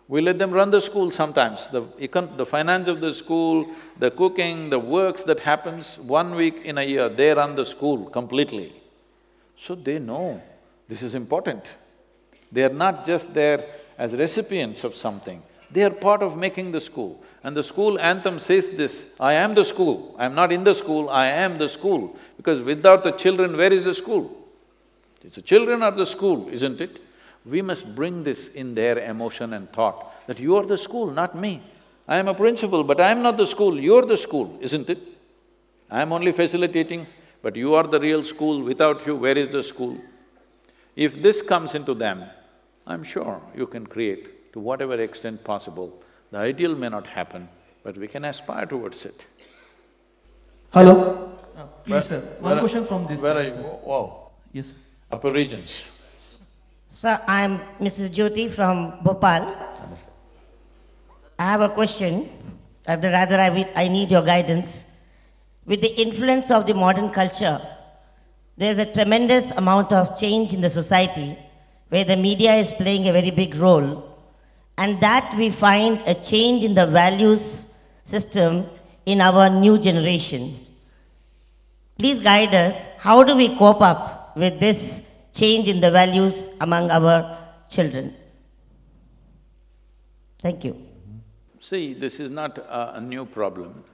[SPEAKER 1] We let them run the school sometimes, the econ… the finance of the school, the cooking, the works that happens, one week in a year, they run the school completely. So they know this is important. They are not just there as recipients of something, they are part of making the school. And the school anthem says this, I am the school, I am not in the school, I am the school. Because without the children, where is the school? It's the children are the school, isn't it? We must bring this in their emotion and thought, that you are the school, not me. I am a principal, but I am not the school, you're the school, isn't it? I am only facilitating but you are the real school, without you, where is the school? If this comes into them, I'm sure you can create to whatever extent possible. The ideal may not happen, but we can aspire towards it.
[SPEAKER 5] Hello? Uh, please,
[SPEAKER 1] where,
[SPEAKER 5] sir. One
[SPEAKER 1] where,
[SPEAKER 5] question from this
[SPEAKER 1] Where
[SPEAKER 5] side,
[SPEAKER 1] are you?
[SPEAKER 5] sir.
[SPEAKER 1] Wow.
[SPEAKER 5] Yes.
[SPEAKER 1] Upper regions.
[SPEAKER 6] Sir, I am Mrs. Jyoti from Bhopal. I have a question, or rather I, I need your guidance. With the influence of the modern culture, there's a tremendous amount of change in the society where the media is playing a very big role, and that we find a change in the values system in our new generation. Please guide us, how do we cope up with this change in the values among our children? Thank you.
[SPEAKER 1] See, this is not a, a new problem.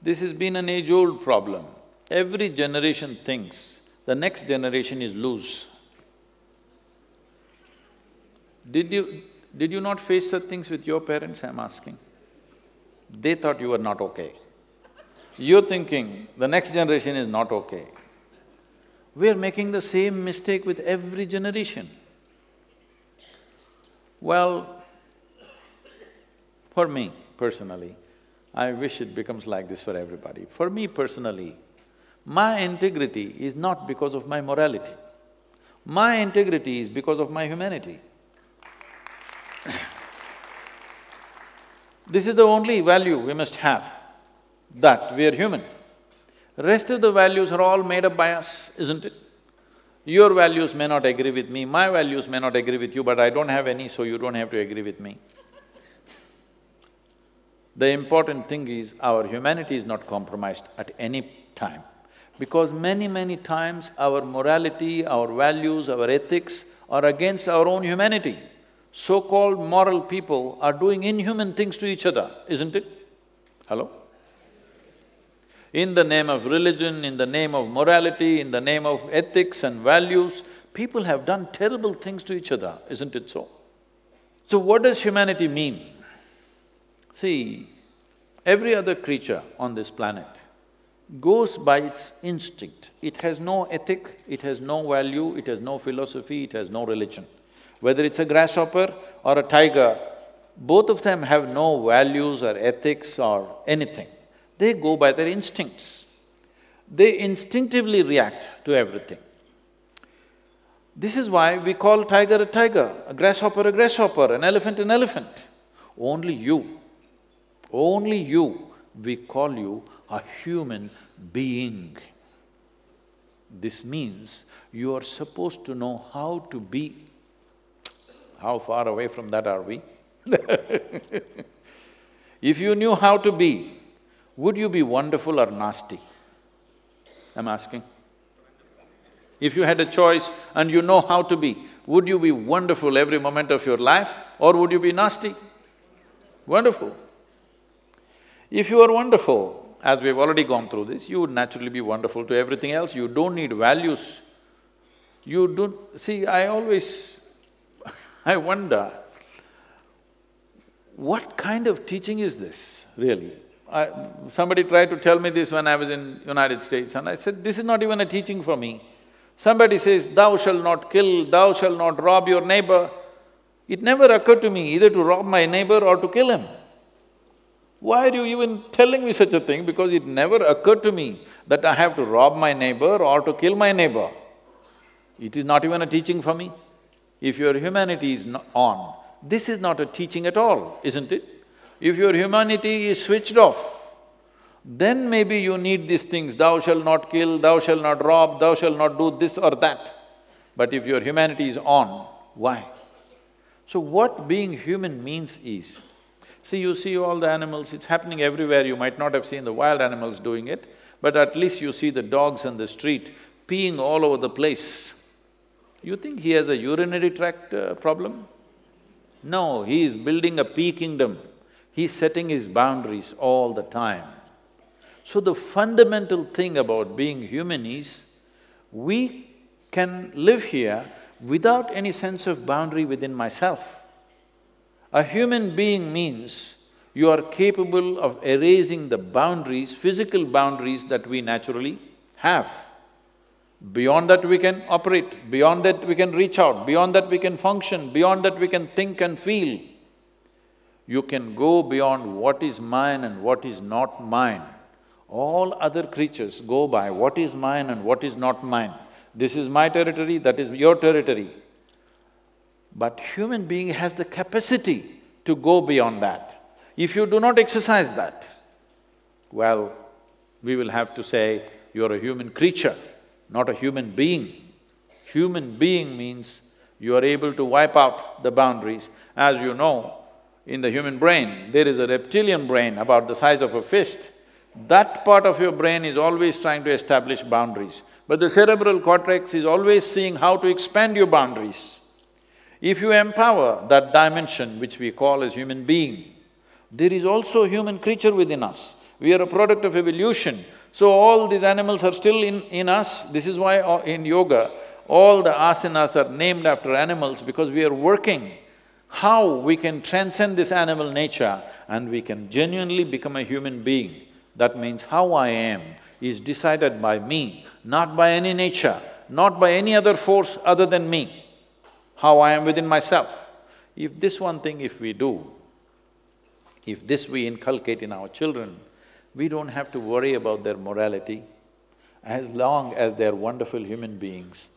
[SPEAKER 1] This has been an age-old problem. Every generation thinks the next generation is loose. Did you… did you not face such things with your parents, I'm asking? They thought you were not okay. You're thinking the next generation is not okay. We are making the same mistake with every generation. Well, for me personally, I wish it becomes like this for everybody. For me personally, my integrity is not because of my morality. My integrity is because of my humanity. this is the only value we must have, that we are human. Rest of the values are all made up by us, isn't it? Your values may not agree with me, my values may not agree with you, but I don't have any, so you don't have to agree with me. The important thing is our humanity is not compromised at any time. Because many, many times our morality, our values, our ethics are against our own humanity. So-called moral people are doing inhuman things to each other, isn't it? Hello? In the name of religion, in the name of morality, in the name of ethics and values, people have done terrible things to each other, isn't it so? So what does humanity mean? See, every other creature on this planet goes by its instinct. It has no ethic, it has no value, it has no philosophy, it has no religion. Whether it's a grasshopper or a tiger, both of them have no values or ethics or anything. They go by their instincts. They instinctively react to everything. This is why we call tiger a tiger, a grasshopper a grasshopper, an elephant an elephant. Only you, only you, we call you a human being. This means you are supposed to know how to be. How far away from that are we? if you knew how to be, would you be wonderful or nasty? I'm asking. If you had a choice and you know how to be, would you be wonderful every moment of your life or would you be nasty? Wonderful. If you are wonderful, as we've already gone through this, you would naturally be wonderful to everything else, you don't need values. You don't… see, I always… I wonder, what kind of teaching is this, really? I, somebody tried to tell me this when I was in United States and I said, this is not even a teaching for me. Somebody says, thou shall not kill, thou shall not rob your neighbor. It never occurred to me either to rob my neighbor or to kill him. Why are you even telling me such a thing? Because it never occurred to me that I have to rob my neighbor or to kill my neighbor. It is not even a teaching for me. If your humanity is on, this is not a teaching at all, isn't it? If your humanity is switched off, then maybe you need these things, thou shall not kill, thou shall not rob, thou shall not do this or that. But if your humanity is on, why? So what being human means is, see, you see all the animals, it's happening everywhere, you might not have seen the wild animals doing it, but at least you see the dogs on the street peeing all over the place. You think he has a urinary tract uh, problem? No, he is building a pee kingdom. He's setting his boundaries all the time. So the fundamental thing about being human is, we can live here without any sense of boundary within myself. A human being means you are capable of erasing the boundaries, physical boundaries that we naturally have. Beyond that we can operate, beyond that we can reach out, beyond that we can function, beyond that we can think and feel you can go beyond what is mine and what is not mine. All other creatures go by what is mine and what is not mine. This is my territory, that is your territory. But human being has the capacity to go beyond that. If you do not exercise that, well, we will have to say, you're a human creature, not a human being. Human being means you are able to wipe out the boundaries. As you know, in the human brain, there is a reptilian brain about the size of a fist. That part of your brain is always trying to establish boundaries. But the cerebral cortex is always seeing how to expand your boundaries. If you empower that dimension which we call as human being, there is also a human creature within us. We are a product of evolution. So all these animals are still in, in us. This is why uh, in yoga, all the asanas are named after animals because we are working how we can transcend this animal nature and we can genuinely become a human being. That means how I am is decided by me, not by any nature, not by any other force other than me, how I am within myself. If this one thing if we do, if this we inculcate in our children, we don't have to worry about their morality as long as they're wonderful human beings,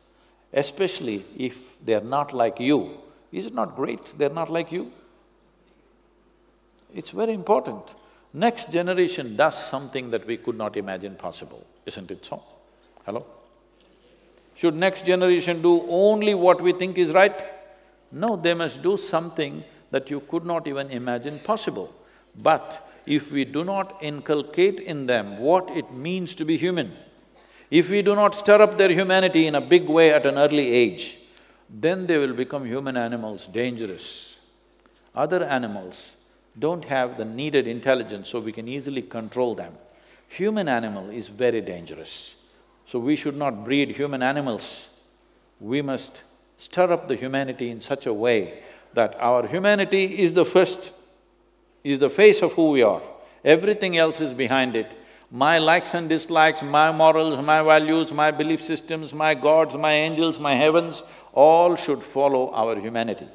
[SPEAKER 1] especially if they're not like you. Is it not great they're not like you? It's very important. Next generation does something that we could not imagine possible, isn't it so? Hello? Should next generation do only what we think is right? No, they must do something that you could not even imagine possible. But if we do not inculcate in them what it means to be human, if we do not stir up their humanity in a big way at an early age, then they will become human animals, dangerous. Other animals don't have the needed intelligence so we can easily control them. Human animal is very dangerous. So we should not breed human animals. We must stir up the humanity in such a way that our humanity is the first, is the face of who we are. Everything else is behind it. My likes and dislikes, my morals, my values, my belief systems, my gods, my angels, my heavens, all should follow our humanity.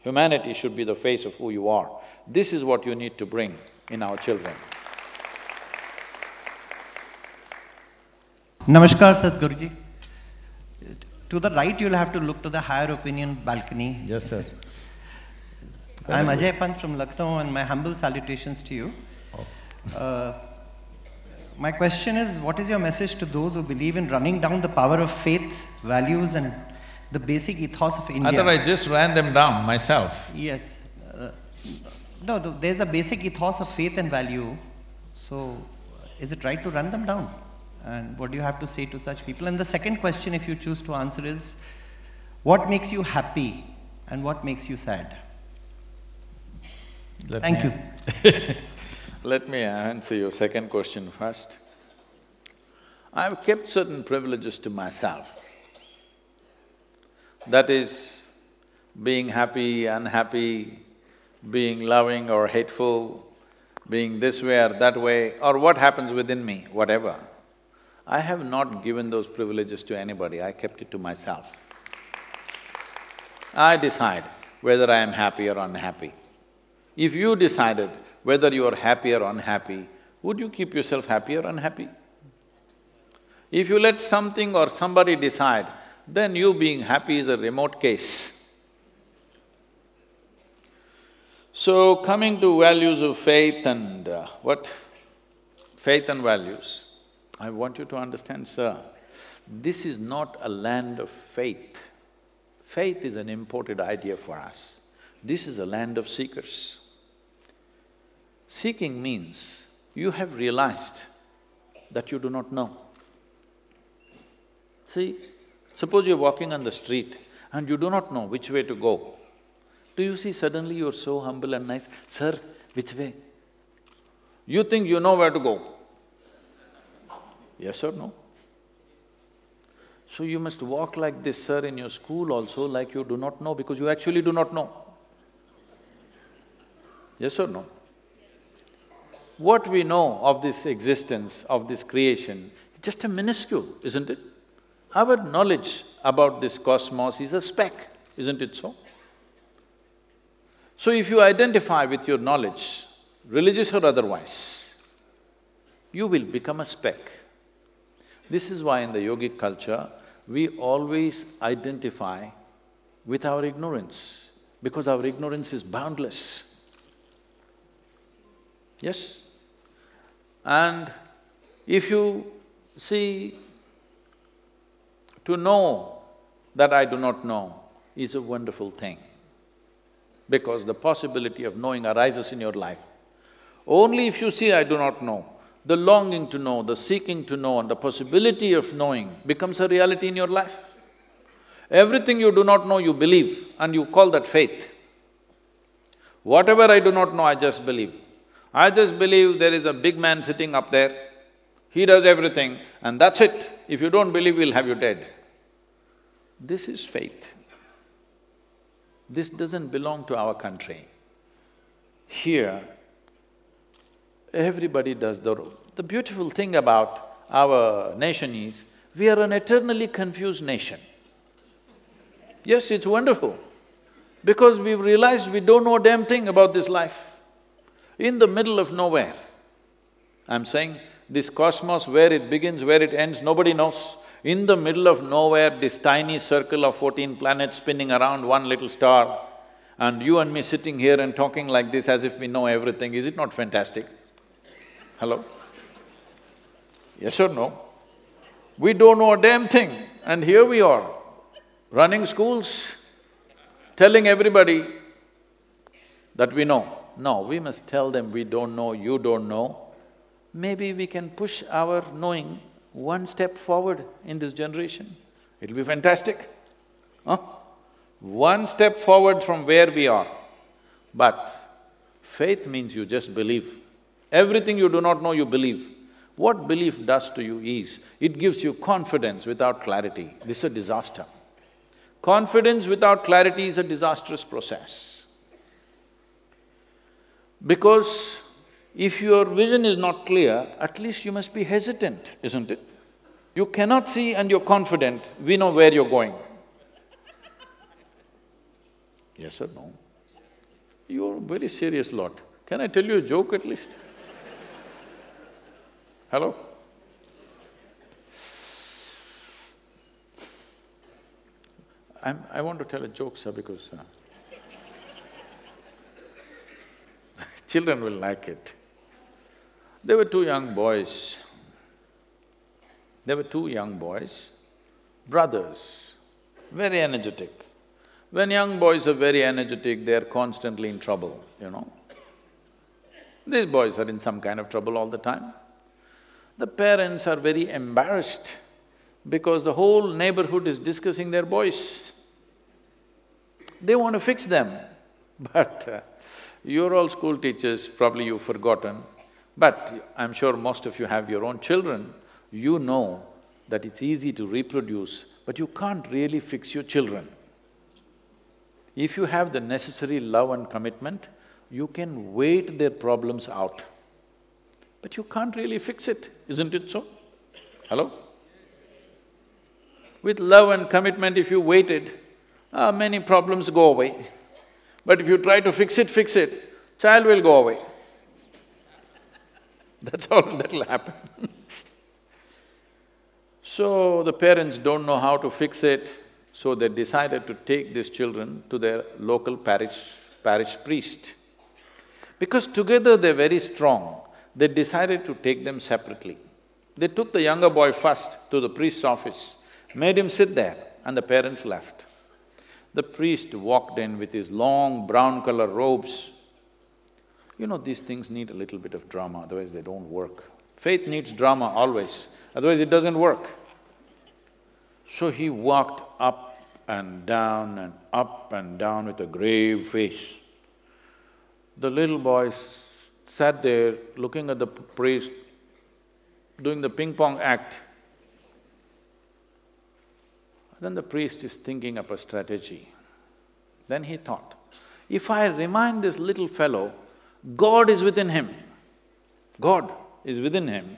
[SPEAKER 1] Humanity should be the face of who you are. This is what you need to bring in our children.
[SPEAKER 5] Namaskar, Sadhguruji. To the right, you'll have to look to the higher opinion balcony.
[SPEAKER 1] Yes, sir.
[SPEAKER 5] I'm Ajay Pant from Lucknow, and my humble salutations to you. Uh, my question is, what is your message to those who believe in running down the power of faith, values, and the basic ethos of India?
[SPEAKER 1] I thought I just ran them down myself.
[SPEAKER 5] Yes. Uh, no, no, there's a basic ethos of faith and value. So, is it right to run them down? And what do you have to say to such people? And the second question, if you choose to answer, is what makes you happy and what makes you sad?
[SPEAKER 1] Let
[SPEAKER 5] Thank
[SPEAKER 1] me-
[SPEAKER 5] you.
[SPEAKER 1] Let me answer your second question first. I've kept certain privileges to myself. That is, being happy, unhappy, being loving or hateful, being this way or that way, or what happens within me, whatever. I have not given those privileges to anybody, I kept it to myself. I decide whether I am happy or unhappy. If you decided whether you are happy or unhappy, would you keep yourself happy or unhappy? If you let something or somebody decide, then you being happy is a remote case. So, coming to values of faith and uh, what? Faith and values, I want you to understand, sir, this is not a land of faith. Faith is an imported idea for us. This is a land of seekers. Seeking means you have realized that you do not know. See, suppose you're walking on the street and you do not know which way to go. Do you see suddenly you're so humble and nice, sir, which way? You think you know where to go. Yes or no? So you must walk like this, sir, in your school also like you do not know because you actually do not know. Yes or no? What we know of this existence, of this creation, is just a minuscule, isn't it? Our knowledge about this cosmos is a speck, isn't it so? So if you identify with your knowledge, religious or otherwise, you will become a speck. This is why in the yogic culture, we always identify with our ignorance, because our ignorance is boundless. Yes? And if you see, to know that I do not know is a wonderful thing, because the possibility of knowing arises in your life. Only if you see I do not know, the longing to know, the seeking to know and the possibility of knowing becomes a reality in your life. Everything you do not know, you believe and you call that faith. Whatever I do not know, I just believe. I just believe there is a big man sitting up there, he does everything and that's it. If you don't believe, we'll have you dead. This is faith. This doesn't belong to our country. Here, everybody does the… The beautiful thing about our nation is, We are an eternally confused nation. Yes, it's wonderful, because we've realized we don't know a damn thing about this life. In the middle of nowhere, I'm saying, this cosmos, where it begins, where it ends, nobody knows. In the middle of nowhere, this tiny circle of fourteen planets spinning around one little star, and you and me sitting here and talking like this as if we know everything, is it not fantastic? Hello? Yes or no? We don't know a damn thing, and here we are, running schools, telling everybody that we know. No, we must tell them we don't know, you don't know, maybe we can push our knowing one step forward in this generation. It'll be fantastic, huh? One step forward from where we are. But faith means you just believe. Everything you do not know, you believe. What belief does to you is, it gives you confidence without clarity. This is a disaster. Confidence without clarity is a disastrous process. Because if your vision is not clear, at least you must be hesitant, isn't it? You cannot see and you're confident, we know where you're going. Yes or no? You're a very serious lot. Can I tell you a joke at least? Hello? I'm, I want to tell a joke, sir, because uh, children will like it. There were two young boys. There were two young boys, brothers, very energetic. When young boys are very energetic, they are constantly in trouble, you know. These boys are in some kind of trouble all the time. The parents are very embarrassed because the whole neighborhood is discussing their boys. They want to fix them, but uh, you're all school teachers, probably you've forgotten. But I'm sure most of you have your own children, you know that it's easy to reproduce, but you can't really fix your children. If you have the necessary love and commitment, you can wait their problems out. But you can't really fix it, isn't it so? Hello? With love and commitment, if you waited, uh, many problems go away. But if you try to fix it, fix it, child will go away. That's all that'll happen So the parents don't know how to fix it, so they decided to take these children to their local parish… parish priest. Because together they're very strong, they decided to take them separately. They took the younger boy first to the priest's office, made him sit there, and the parents left. The priest walked in with his long brown color robes you know, these things need a little bit of drama, otherwise they don't work. Faith needs drama always, otherwise it doesn't work. So he walked up and down and up and down with a grave face. The little boy sat there looking at the priest doing the ping pong act. Then the priest is thinking up a strategy. Then he thought, if I remind this little fellow God is within him. God is within him.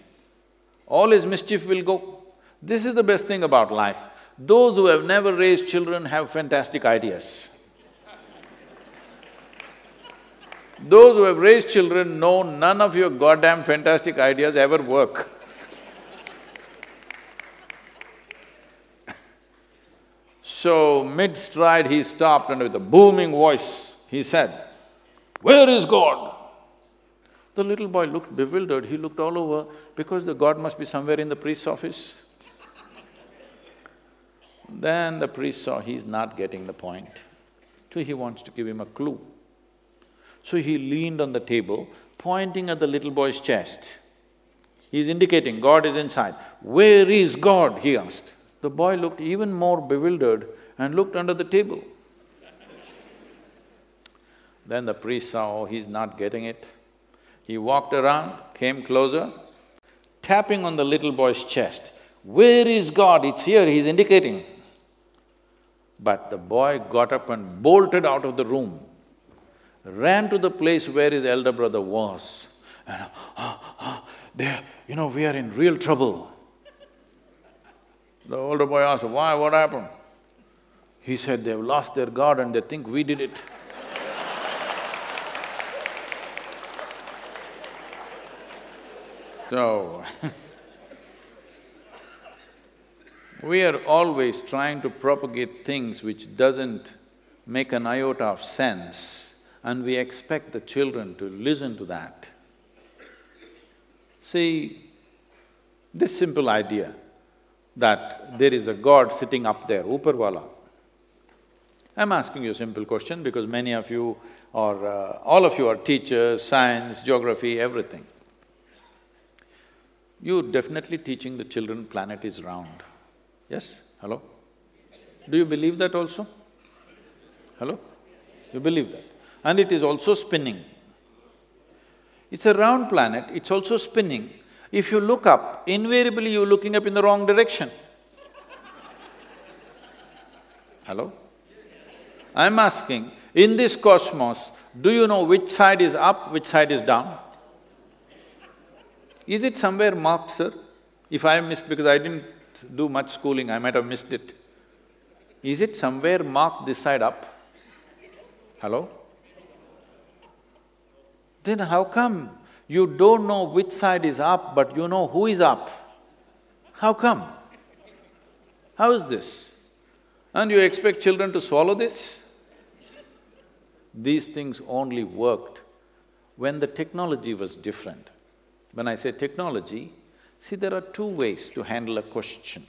[SPEAKER 1] All his mischief will go. This is the best thing about life. Those who have never raised children have fantastic ideas. Those who have raised children know none of your goddamn fantastic ideas ever work. So, mid-stride he stopped and with a booming voice, he said, Where is God? The little boy looked bewildered, he looked all over because the god must be somewhere in the priest's office. then the priest saw he's not getting the point, so he wants to give him a clue. So he leaned on the table, pointing at the little boy's chest. He's indicating God is inside. Where is God? he asked. The boy looked even more bewildered and looked under the table. then the priest saw, oh, he's not getting it. He walked around, came closer, tapping on the little boy's chest. Where is God? It's here, he's indicating. But the boy got up and bolted out of the room, ran to the place where his elder brother was, and ah, ah, there, you know, we are in real trouble. The older boy asked, why, what happened? He said, they've lost their God and they think we did it. so, we are always trying to propagate things which doesn't make an iota of sense and we expect the children to listen to that. See, this simple idea that there is a God sitting up there, Uparwala. I'm asking you a simple question because many of you or uh, all of you are teachers, science, geography, everything. You're definitely teaching the children planet is round. Yes? Hello? Do you believe that also? Hello? You believe that? And it is also spinning. It's a round planet, it's also spinning. If you look up, invariably you're looking up in the wrong direction. Hello? I'm asking, in this cosmos, do you know which side is up, which side is down? Is it somewhere marked, sir? If I missed, because I didn't do much schooling, I might have missed it. Is it somewhere marked this side up? Hello? Then how come you don't know which side is up, but you know who is up? How come? How is this? And you expect children to swallow this? These things only worked when the technology was different. When I say technology, see there are two ways to handle a question.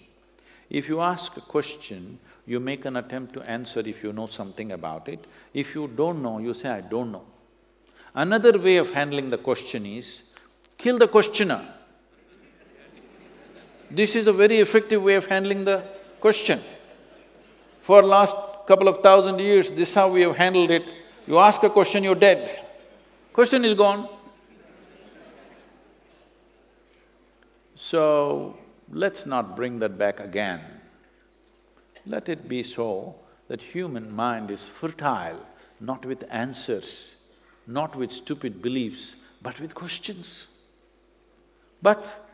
[SPEAKER 1] If you ask a question, you make an attempt to answer if you know something about it. If you don't know, you say, I don't know. Another way of handling the question is, kill the questioner. This is a very effective way of handling the question. For last couple of thousand years, this is how we have handled it. You ask a question, you're dead. Question is gone. So, let's not bring that back again. Let it be so that human mind is fertile, not with answers, not with stupid beliefs, but with questions. But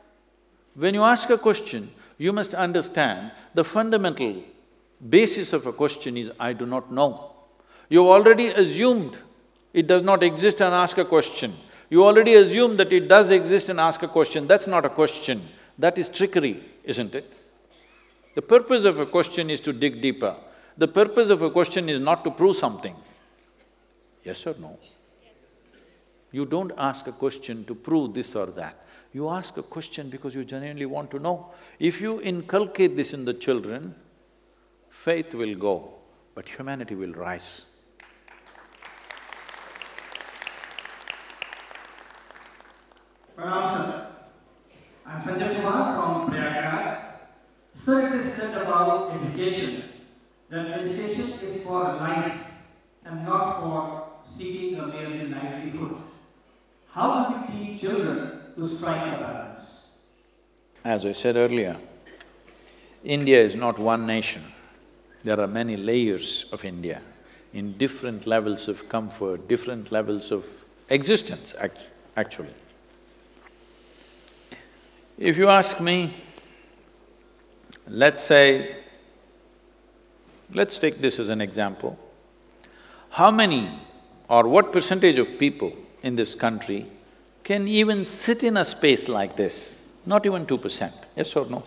[SPEAKER 1] when you ask a question, you must understand the fundamental basis of a question is, I do not know. You've already assumed it does not exist and ask a question. You already assume that it does exist and ask a question, that's not a question, that is trickery, isn't it? The purpose of a question is to dig deeper. The purpose of a question is not to prove something. Yes or no? You don't ask a question to prove this or that. You ask a question because you genuinely want to know. If you inculcate this in the children, faith will go, but humanity will rise.
[SPEAKER 7] Pranam sir. I'm Sanjay Kumar from Prayagraj. Sir, it is said about education, that education is for life and not for seeking a mere livelihood. How do we teach children to strike a balance?
[SPEAKER 1] As I said earlier, India is not one nation. There are many layers of India in different levels of comfort, different levels of existence act actually. If you ask me, let's say, let's take this as an example, how many or what percentage of people in this country can even sit in a space like this? Not even two percent, yes or no?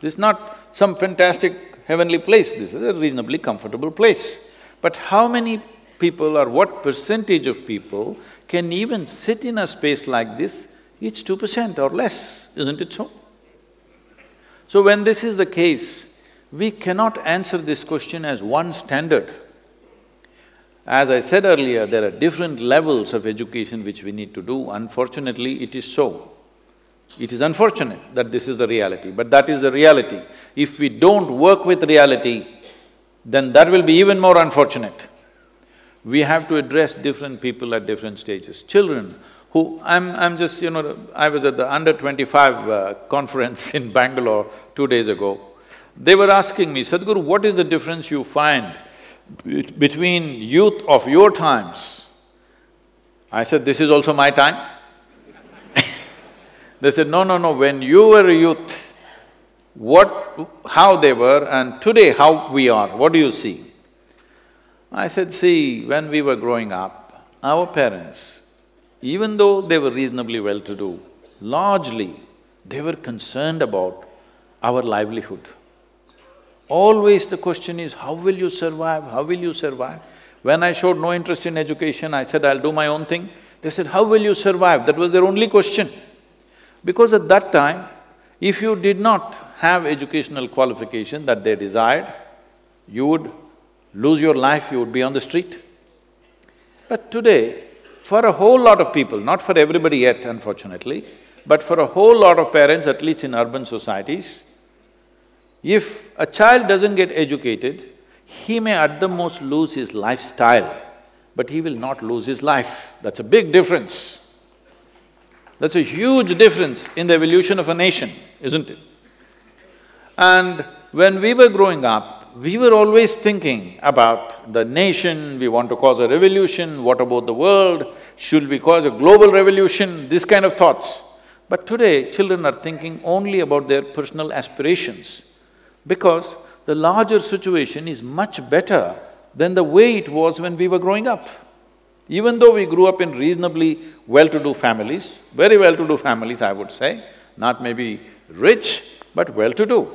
[SPEAKER 1] This is not some fantastic heavenly place, this is a reasonably comfortable place. But how many people or what percentage of people can even sit in a space like this? It's two percent or less, isn't it so? So when this is the case, we cannot answer this question as one standard. As I said earlier, there are different levels of education which we need to do. Unfortunately, it is so. It is unfortunate that this is the reality, but that is the reality. If we don't work with reality, then that will be even more unfortunate. We have to address different people at different stages. Children who… I'm… I'm just, you know, I was at the under twenty-five uh, conference in Bangalore two days ago. They were asking me, Sadhguru, what is the difference you find between youth of your times. I said, this is also my time. they said, no, no, no, when you were a youth, what… how they were and today how we are, what do you see? I said, see, when we were growing up, our parents, even though they were reasonably well-to-do, largely they were concerned about our livelihood. Always the question is, how will you survive, how will you survive? When I showed no interest in education, I said, I'll do my own thing. They said, how will you survive? That was their only question. Because at that time, if you did not have educational qualification that they desired, you would lose your life, you would be on the street. But today, for a whole lot of people, not for everybody yet unfortunately, but for a whole lot of parents, at least in urban societies, if a child doesn't get educated, he may at the most lose his lifestyle, but he will not lose his life. That's a big difference. That's a huge difference in the evolution of a nation, isn't it? And when we were growing up, we were always thinking about the nation, we want to cause a revolution, what about the world, should we cause a global revolution, this kind of thoughts. But today, children are thinking only about their personal aspirations because the larger situation is much better than the way it was when we were growing up. Even though we grew up in reasonably well-to-do families, very well-to-do families, I would say, not maybe rich, but well-to-do,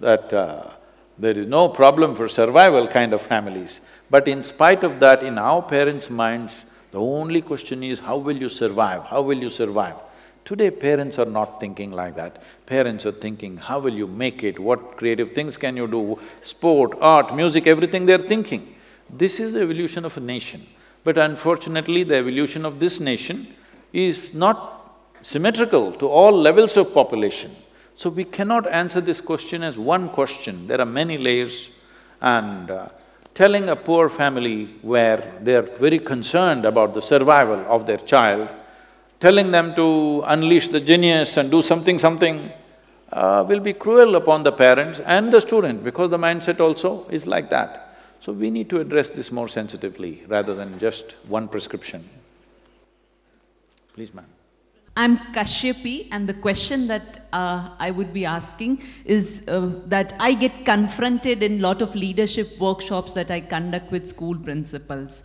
[SPEAKER 1] that uh, there is no problem for survival kind of families. But in spite of that, in our parents' minds, the only question is, how will you survive, how will you survive? Today, parents are not thinking like that. Parents are thinking, how will you make it, what creative things can you do, sport, art, music, everything they're thinking. This is the evolution of a nation. But unfortunately, the evolution of this nation is not symmetrical to all levels of population. So we cannot answer this question as one question, there are many layers and uh, telling a poor family where they're very concerned about the survival of their child, telling them to unleash the genius and do something, something, uh, will be cruel upon the parents and the student because the mindset also is like that. So we need to address this more sensitively rather than just one prescription. Please, ma'am.
[SPEAKER 8] I'm Kashyapi and the question that uh, I would be asking is uh, that I get confronted in lot of leadership workshops that I conduct with school principals.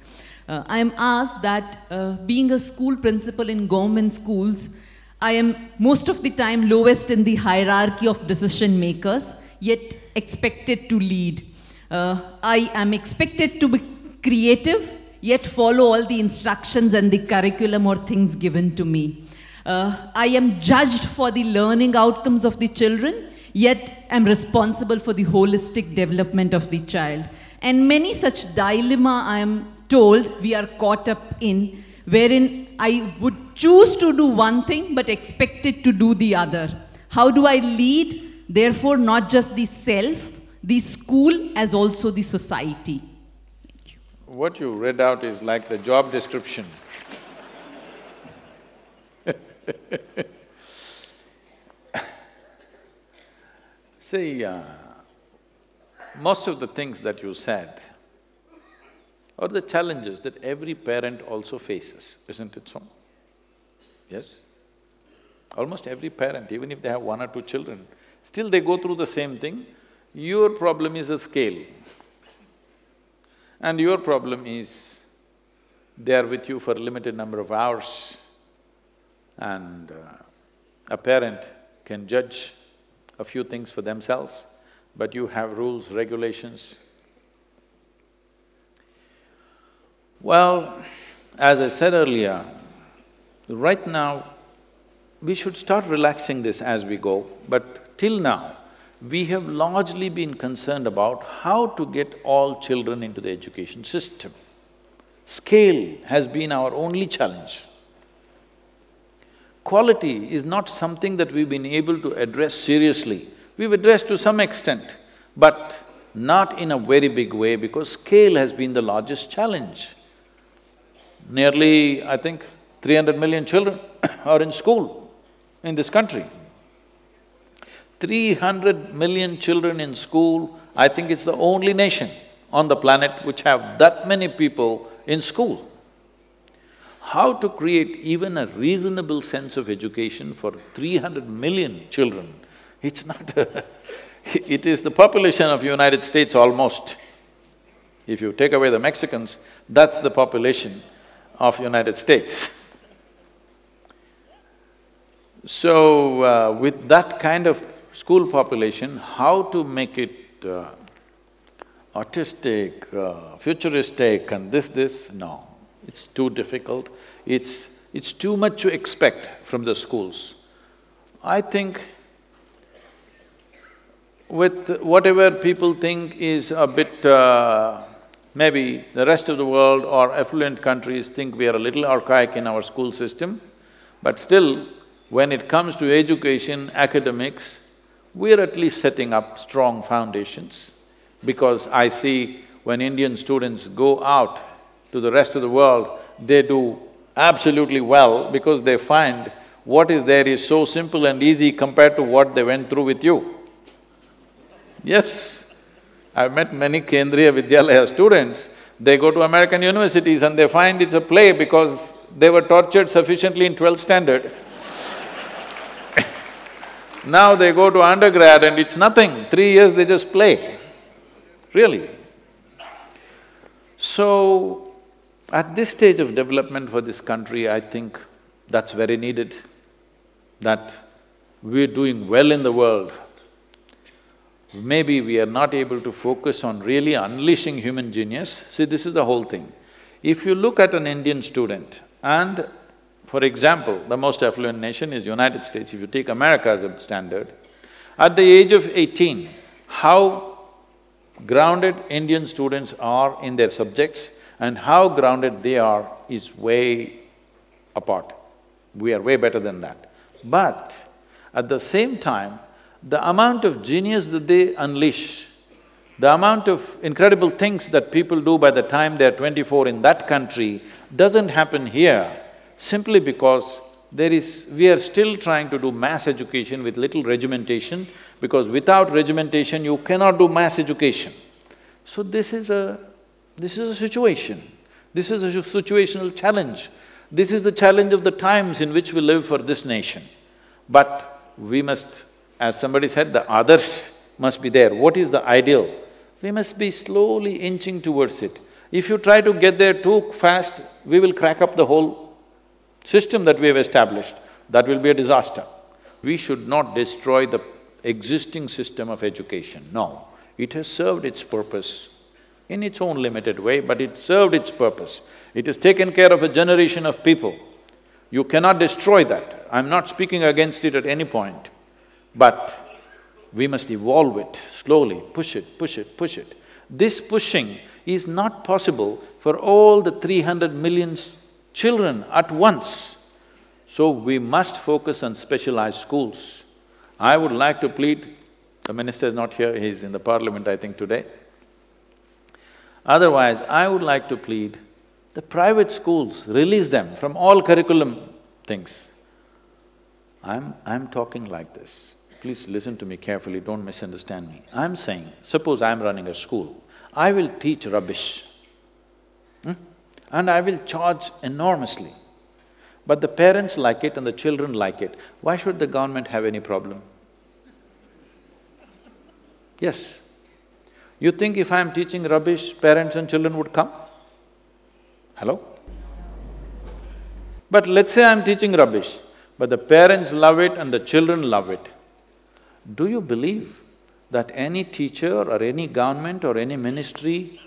[SPEAKER 8] Uh, I am asked that uh, being a school principal in government schools, I am most of the time lowest in the hierarchy of decision makers, yet expected to lead. Uh, I am expected to be creative, yet follow all the instructions and the curriculum or things given to me. Uh, I am judged for the learning outcomes of the children, yet am responsible for the holistic development of the child. And many such dilemma I am told we are caught up in, wherein I would choose to do one thing but expected to do the other. How do I lead? Therefore, not just the self, the school, as also the society.
[SPEAKER 1] You. What you read out is like the job description. See, uh, most of the things that you said are the challenges that every parent also faces, isn't it so? Yes? Almost every parent, even if they have one or two children, still they go through the same thing. Your problem is a scale. And your problem is they are with you for a limited number of hours and uh, a parent can judge a few things for themselves, but you have rules, regulations, Well, as I said earlier, right now, we should start relaxing this as we go, but till now, we have largely been concerned about how to get all children into the education system. Scale has been our only challenge. Quality is not something that we've been able to address seriously. We've addressed to some extent, but not in a very big way because scale has been the largest challenge nearly, I think, 300 million children are in school in this country. 300 million children in school, I think it's the only nation on the planet which have that many people in school. How to create even a reasonable sense of education for 300 million children It's not it is the population of United States almost. If you take away the Mexicans, that's the population of United States. So, uh, with that kind of school population, how to make it uh, artistic, uh, futuristic and this, this, no. It's too difficult. It's… it's too much to expect from the schools. I think with whatever people think is a bit… Uh, maybe the rest of the world or affluent countries think we are a little archaic in our school system, but still, when it comes to education, academics, we're at least setting up strong foundations because I see when Indian students go out to the rest of the world, they do absolutely well because they find what is there is so simple and easy compared to what they went through with you. Yes, I've met many Kendriya Vidyalaya students, they go to American universities and they find it's a play because they were tortured sufficiently in twelfth standard. now they go to undergrad and it's nothing, three years they just play, really. So, at this stage of development for this country, I think that's very needed, that we're doing well in the world, maybe we are not able to focus on really unleashing human genius. See, this is the whole thing. If you look at an Indian student and, for example, the most affluent nation is United States, if you take America as a standard, at the age of eighteen, how grounded Indian students are in their subjects and how grounded they are is way apart. We are way better than that. But at the same time, the amount of genius that they unleash, the amount of incredible things that people do by the time they're twenty-four in that country doesn't happen here simply because there is… we are still trying to do mass education with little regimentation because without regimentation you cannot do mass education. So this is a… this is a situation, this is a situational challenge. This is the challenge of the times in which we live for this nation. But we must as somebody said, the others must be there. What is the ideal? We must be slowly inching towards it. If you try to get there too fast, we will crack up the whole system that we have established. That will be a disaster. We should not destroy the existing system of education, no. It has served its purpose in its own limited way, but it served its purpose. It has taken care of a generation of people. You cannot destroy that. I'm not speaking against it at any point. But we must evolve it slowly, push it, push it, push it. This pushing is not possible for all the three hundred million children at once. So we must focus on specialized schools. I would like to plead, the minister is not here, he's in the parliament I think today. Otherwise, I would like to plead, the private schools, release them from all curriculum things. I'm… I'm talking like this. Please listen to me carefully, don't misunderstand me. I'm saying, suppose I'm running a school, I will teach rubbish hmm? and I will charge enormously. But the parents like it and the children like it, why should the government have any problem? Yes. You think if I'm teaching rubbish, parents and children would come? Hello? But let's say I'm teaching rubbish, but the parents love it and the children love it. Do you believe that any teacher or any government or any ministry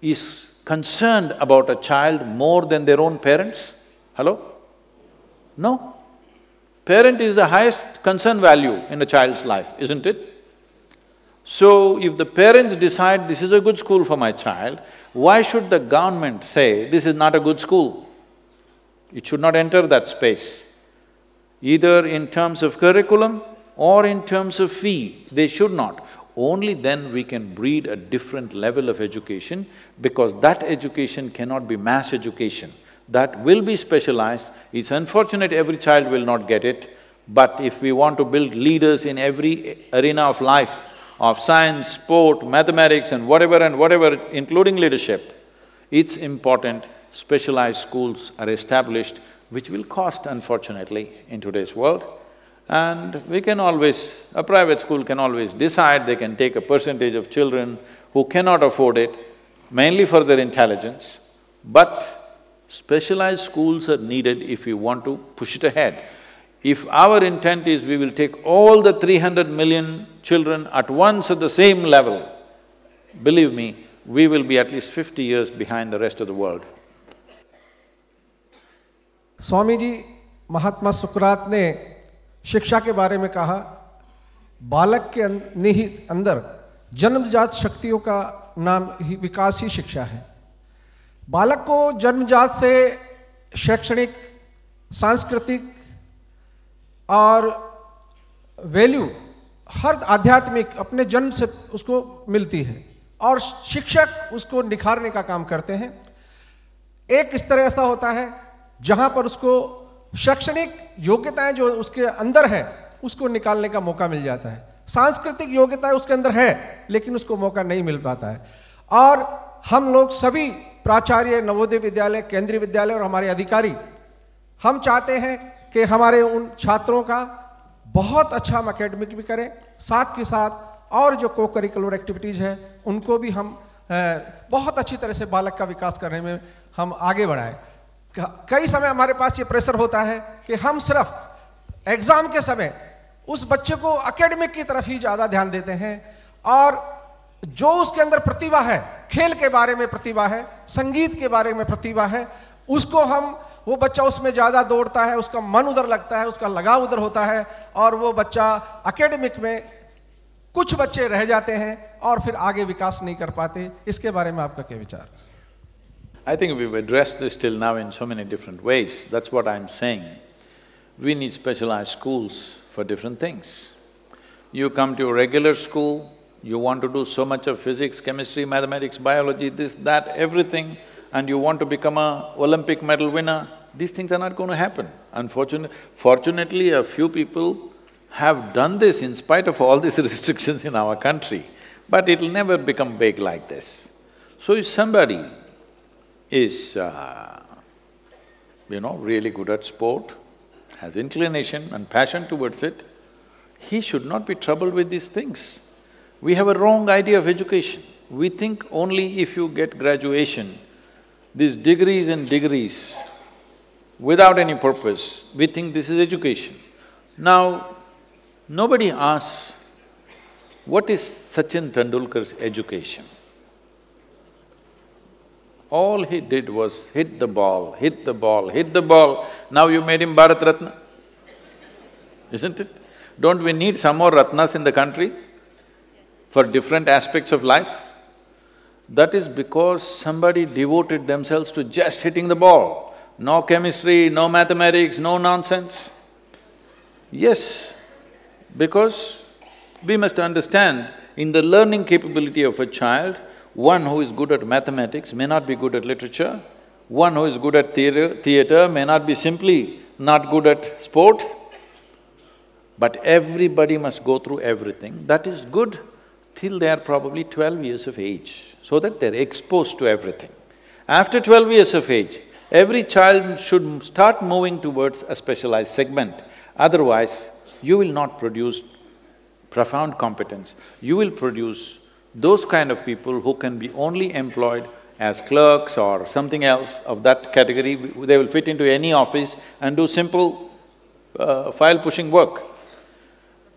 [SPEAKER 1] is concerned about a child more than their own parents? Hello? No. Parent is the highest concern value in a child's life, isn't it? So, if the parents decide this is a good school for my child, why should the government say this is not a good school? It should not enter that space, either in terms of curriculum or in terms of fee, they should not. Only then we can breed a different level of education because that education cannot be mass education. That will be specialized. It's unfortunate every child will not get it, but if we want to build leaders in every arena of life, of science, sport, mathematics and whatever and whatever, including leadership, it's important specialized schools are established, which will cost unfortunately in today's world. And we can always, a private school can always decide they can take a percentage of children who cannot afford it, mainly for their intelligence, but specialized schools are needed if we want to push it ahead. If our intent is we will take all the 300 million children at once at the same level, believe me, we will be at least fifty years behind the rest of the world.
[SPEAKER 9] Swamiji, Mahatma Sukrat ne शिक्षा के बारे में कहा, बालक के निहित अंदर जन्मजात शक्तियों का नाम ही विकास ही शिक्षा है। बालक को जन्मजात से शैक्षणिक, सांस्कृतिक और वैल्यू हर आध्यात्मिक अपने जन्म से उसको मिलती है और शिक्षक उसको निखारने का काम करते हैं। एक स्तर ऐसा होता है जहाँ पर उसको शैक्षणिक योग्यताएँ जो उसके अंदर है, उसको निकालने का मौका मिल जाता है। सांस्कृतिक योग्यताएँ उसके अंदर है, लेकिन उसको मौका नहीं मिल पाता है। और हम लोग सभी प्राचार्य, नवोदय विद्यालय, केंद्रीय विद्यालय और हमारे अधिकारी, हम चाहते हैं कि हमारे उन छात्रों का बहुत अच्छा हम अकेडमिक भी करें, साथ के साथ और जो को करिकुलर एक्टिविटीज़ है, उनको भी हम बहुत अच्छी तरह से बालक का विकास करने में हम आगे बढ़ाएँ। कई समय हमारे पास ये प्रेशर होता है कि हम सिर्फ़ एग्ज़ाम के समय उस बच्चे को अकेडमिक की तरफ़ ही ज़्यादा ध्यान देते हैं और जो उसके अंदर प्रतिभा है, खेल के बारे में प्रतिभा है, संगीत के बारे में प्रतिभा है, उसको हम, वो बच्चा उसमें ज़्यादा दौड़ता है, उसका मन उधर लगता है, उसका लगाव उधर होता है और वो बच्चा अकेडमिक में कुछ बच्चे रह जाते हैं और फिर आगे विकास नहीं कर पाते। इसके बारे में आपका क्या विचार
[SPEAKER 1] I think we've addressed this till now in so many different ways, that's what I'm saying. We need specialized schools for different things. You come to a regular school, you want to do so much of physics, chemistry, mathematics, biology, this, that, everything, and you want to become a Olympic medal winner, these things are not going to happen. Unfortunately, fortunately, a few people have done this in spite of all these restrictions in our country, but it'll never become big like this. So if somebody is, uh, you know, really good at sport, has inclination and passion towards it, he should not be troubled with these things. We have a wrong idea of education. We think only if you get graduation, these degrees and degrees, without any purpose, we think this is education. Now, nobody asks, what is Sachin Tendulkar's education? All he did was hit the ball, hit the ball, hit the ball. Now you made him Bharat Ratna, isn't it? Don't we need some more Ratnas in the country for different aspects of life? That is because somebody devoted themselves to just hitting the ball. No chemistry, no mathematics, no nonsense. Yes, because we must understand in the learning capability of a child, one who is good at mathematics may not be good at literature, one who is good at theater, theater may not be simply not good at sport, but everybody must go through everything. That is good till they are probably twelve years of age, so that they're exposed to everything. After twelve years of age, Every child should start moving towards a specialized segment, otherwise you will not produce profound competence. You will produce those kind of people who can be only employed as clerks or something else of that category, they will fit into any office and do simple uh, file pushing work.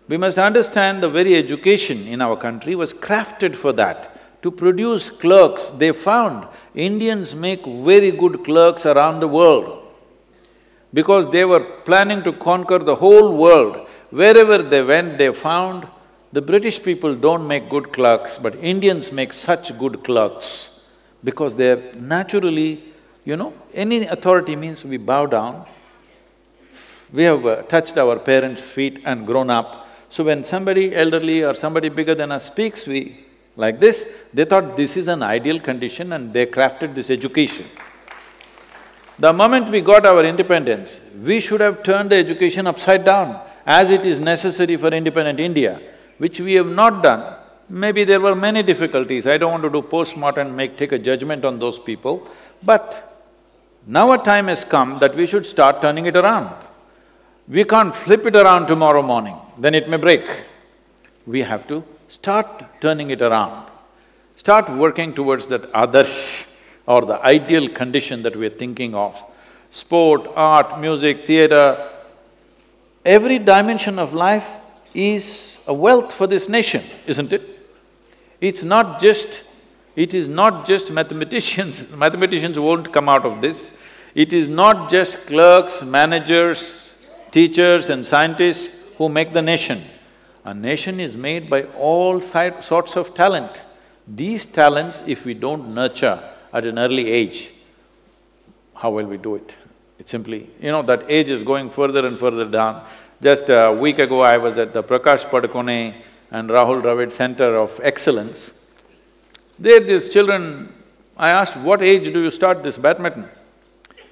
[SPEAKER 1] We must understand the very education in our country was crafted for that to produce clerks, they found Indians make very good clerks around the world because they were planning to conquer the whole world. Wherever they went, they found the British people don't make good clerks, but Indians make such good clerks because they're naturally, you know, any authority means we bow down. We have uh, touched our parents' feet and grown up. So when somebody elderly or somebody bigger than us speaks, we like this, they thought this is an ideal condition and they crafted this education. The moment we got our independence, we should have turned the education upside down as it is necessary for independent India, which we have not done. Maybe there were many difficulties, I don't want to do post-mortem and make… take a judgment on those people, but now a time has come that we should start turning it around. We can't flip it around tomorrow morning, then it may break. We have to start turning it around, start working towards that others or the ideal condition that we're thinking of. Sport, art, music, theatre, every dimension of life is a wealth for this nation, isn't it? It's not just… it is not just mathematicians, mathematicians won't come out of this. It is not just clerks, managers, teachers and scientists who make the nation. A nation is made by all sorts of talent. These talents, if we don't nurture at an early age, how will we do it? It's simply… you know, that age is going further and further down. Just a week ago, I was at the Prakash Padukone and Rahul Dravid Center of Excellence. There, these children, I asked, what age do you start this badminton?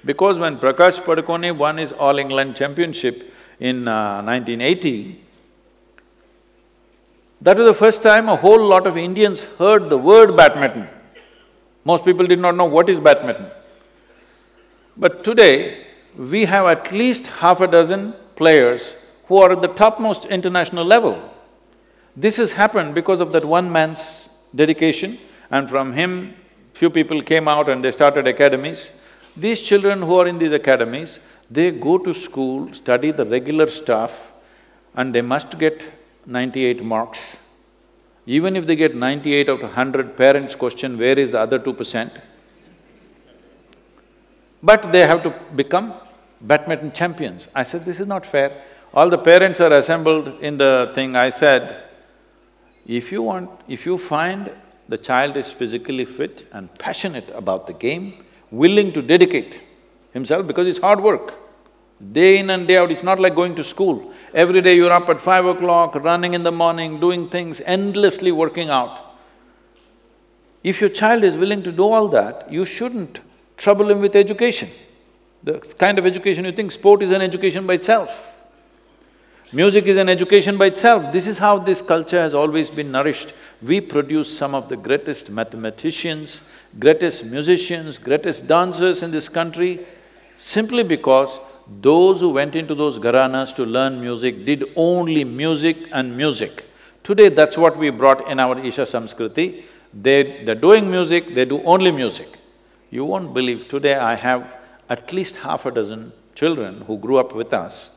[SPEAKER 1] Because when Prakash Padukone won his All England Championship in uh, 1980, that was the first time a whole lot of Indians heard the word badminton. Most people did not know what is badminton. But today, we have at least half a dozen players who are at the topmost international level. This has happened because of that one man's dedication and from him, few people came out and they started academies. These children who are in these academies, they go to school, study the regular stuff and they must get ninety-eight marks. Even if they get ninety-eight out of hundred, parents question, where is the other two percent? But they have to become badminton champions. I said, this is not fair. All the parents are assembled in the thing, I said, if you want… if you find the child is physically fit and passionate about the game, willing to dedicate himself because it's hard work. Day in and day out, it's not like going to school. Every day you're up at five o'clock, running in the morning, doing things, endlessly working out. If your child is willing to do all that, you shouldn't trouble him with education. The kind of education you think, sport is an education by itself. Music is an education by itself. This is how this culture has always been nourished. We produce some of the greatest mathematicians, greatest musicians, greatest dancers in this country simply because those who went into those gharanas to learn music did only music and music. Today, that's what we brought in our Isha Samskriti. They… they're doing music, they do only music. You won't believe, today I have at least half a dozen children who grew up with us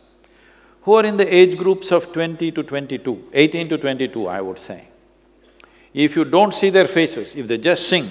[SPEAKER 1] who are in the age groups of twenty to twenty-two, eighteen to twenty-two, I would say. If you don't see their faces, if they just sing,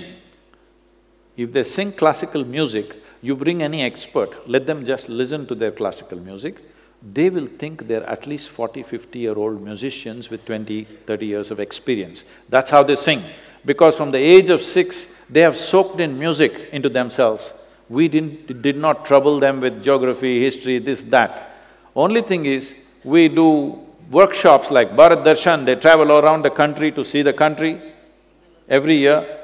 [SPEAKER 1] if they sing classical music, you bring any expert, let them just listen to their classical music, they will think they're at least 40, 50-year-old musicians with 20, 30 years of experience. That's how they sing. Because from the age of six, they have soaked in music into themselves. We didn't… did not trouble them with geography, history, this, that. Only thing is, we do workshops like Bharat Darshan, they travel around the country to see the country every year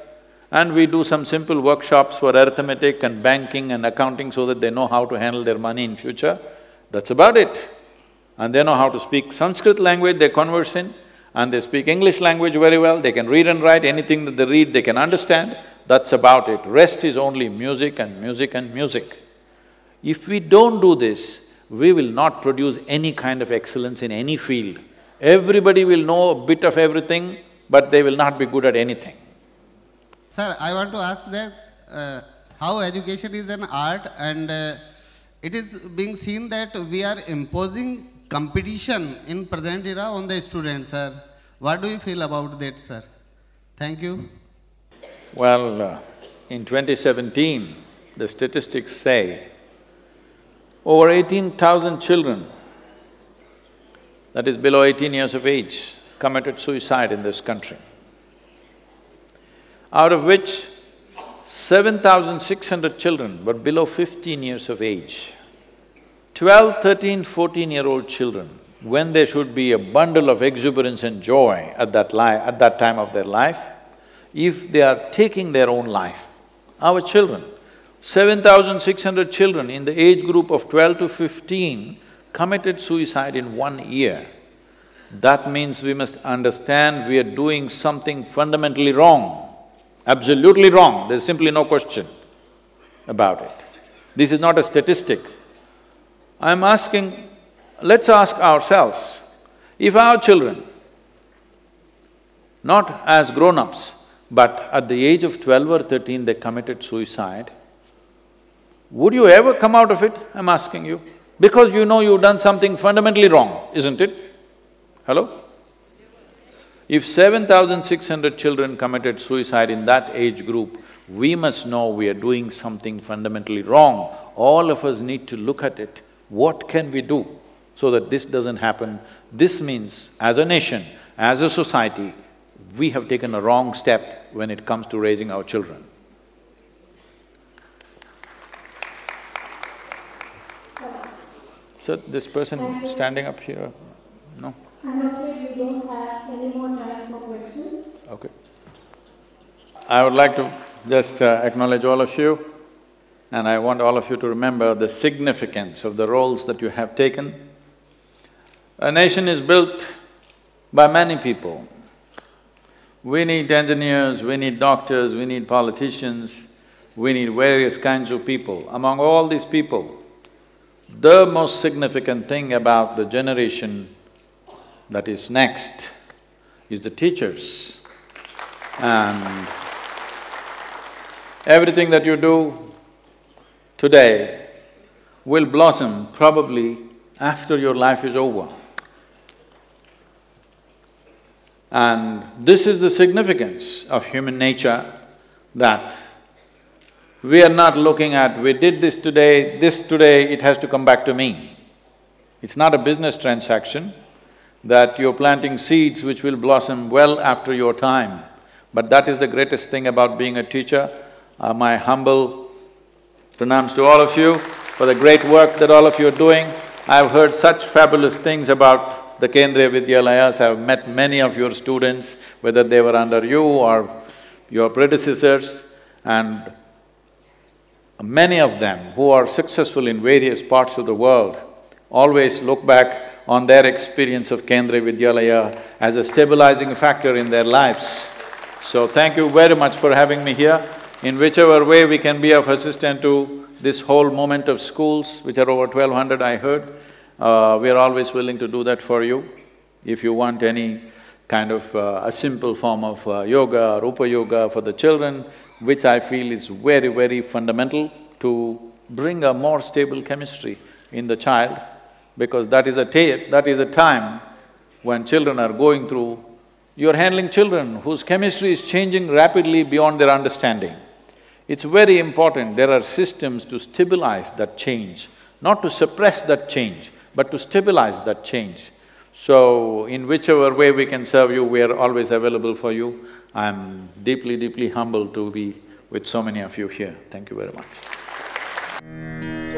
[SPEAKER 1] and we do some simple workshops for arithmetic and banking and accounting so that they know how to handle their money in future. That's about it. And they know how to speak Sanskrit language, they converse in, and they speak English language very well, they can read and write, anything that they read they can understand, that's about it. Rest is only music and music and music. If we don't do this, we will not produce any kind of excellence in any field. Everybody will know a bit of everything, but they will not be good at anything.
[SPEAKER 10] Sir, I want to ask that uh, how education is an art and uh, it is being seen that we are imposing competition in present era on the students, sir. What do you feel about that, sir? Thank you.
[SPEAKER 1] Well, uh, in 2017, the statistics say over eighteen thousand children, that is below eighteen years of age, committed suicide in this country. Out of which, seven thousand six hundred children were below fifteen years of age. Twelve, thirteen, fourteen-year-old children, when they should be a bundle of exuberance and joy at that at that time of their life, if they are taking their own life, our children, Seven thousand six hundred children in the age group of twelve to fifteen committed suicide in one year. That means we must understand we are doing something fundamentally wrong, absolutely wrong, there's simply no question about it. This is not a statistic. I'm asking let's ask ourselves, if our children, not as grown-ups, but at the age of twelve or thirteen they committed suicide, would you ever come out of it, I'm asking you? Because you know you've done something fundamentally wrong, isn't it? Hello? If seven thousand six hundred children committed suicide in that age group, we must know we are doing something fundamentally wrong. All of us need to look at it. What can we do so that this doesn't happen? This means, as a nation, as a society, we have taken a wrong step when it comes to raising our children. So this person standing up here, no?
[SPEAKER 11] I'm afraid we don't have any more time for questions.
[SPEAKER 1] Okay. I would like to just uh, acknowledge all of you and I want all of you to remember the significance of the roles that you have taken. A nation is built by many people. We need engineers, we need doctors, we need politicians, we need various kinds of people. Among all these people, the most significant thing about the generation that is next is the teachers. And everything that you do today will blossom probably after your life is over. And this is the significance of human nature that we are not looking at, we did this today, this today, it has to come back to me. It's not a business transaction that you're planting seeds which will blossom well after your time. But that is the greatest thing about being a teacher. Uh, my humble pranams to all of you for the great work that all of you are doing. I've heard such fabulous things about the Kendriya Vidyalayas, I've met many of your students, whether they were under you or your predecessors, and many of them who are successful in various parts of the world always look back on their experience of Kendriya Vidyalaya as a stabilizing factor in their lives. So thank you very much for having me here. In whichever way we can be of assistance to this whole movement of schools, which are over twelve hundred I heard, uh, we are always willing to do that for you. If you want any kind of uh, a simple form of uh, yoga, Upa Yoga for the children, which I feel is very, very fundamental to bring a more stable chemistry in the child, because that is a ta- that is a time when children are going through, you're handling children whose chemistry is changing rapidly beyond their understanding. It's very important, there are systems to stabilize that change, not to suppress that change, but to stabilize that change. So, in whichever way we can serve you, we are always available for you. I'm deeply, deeply humbled to be with so many of you here. Thank you very much.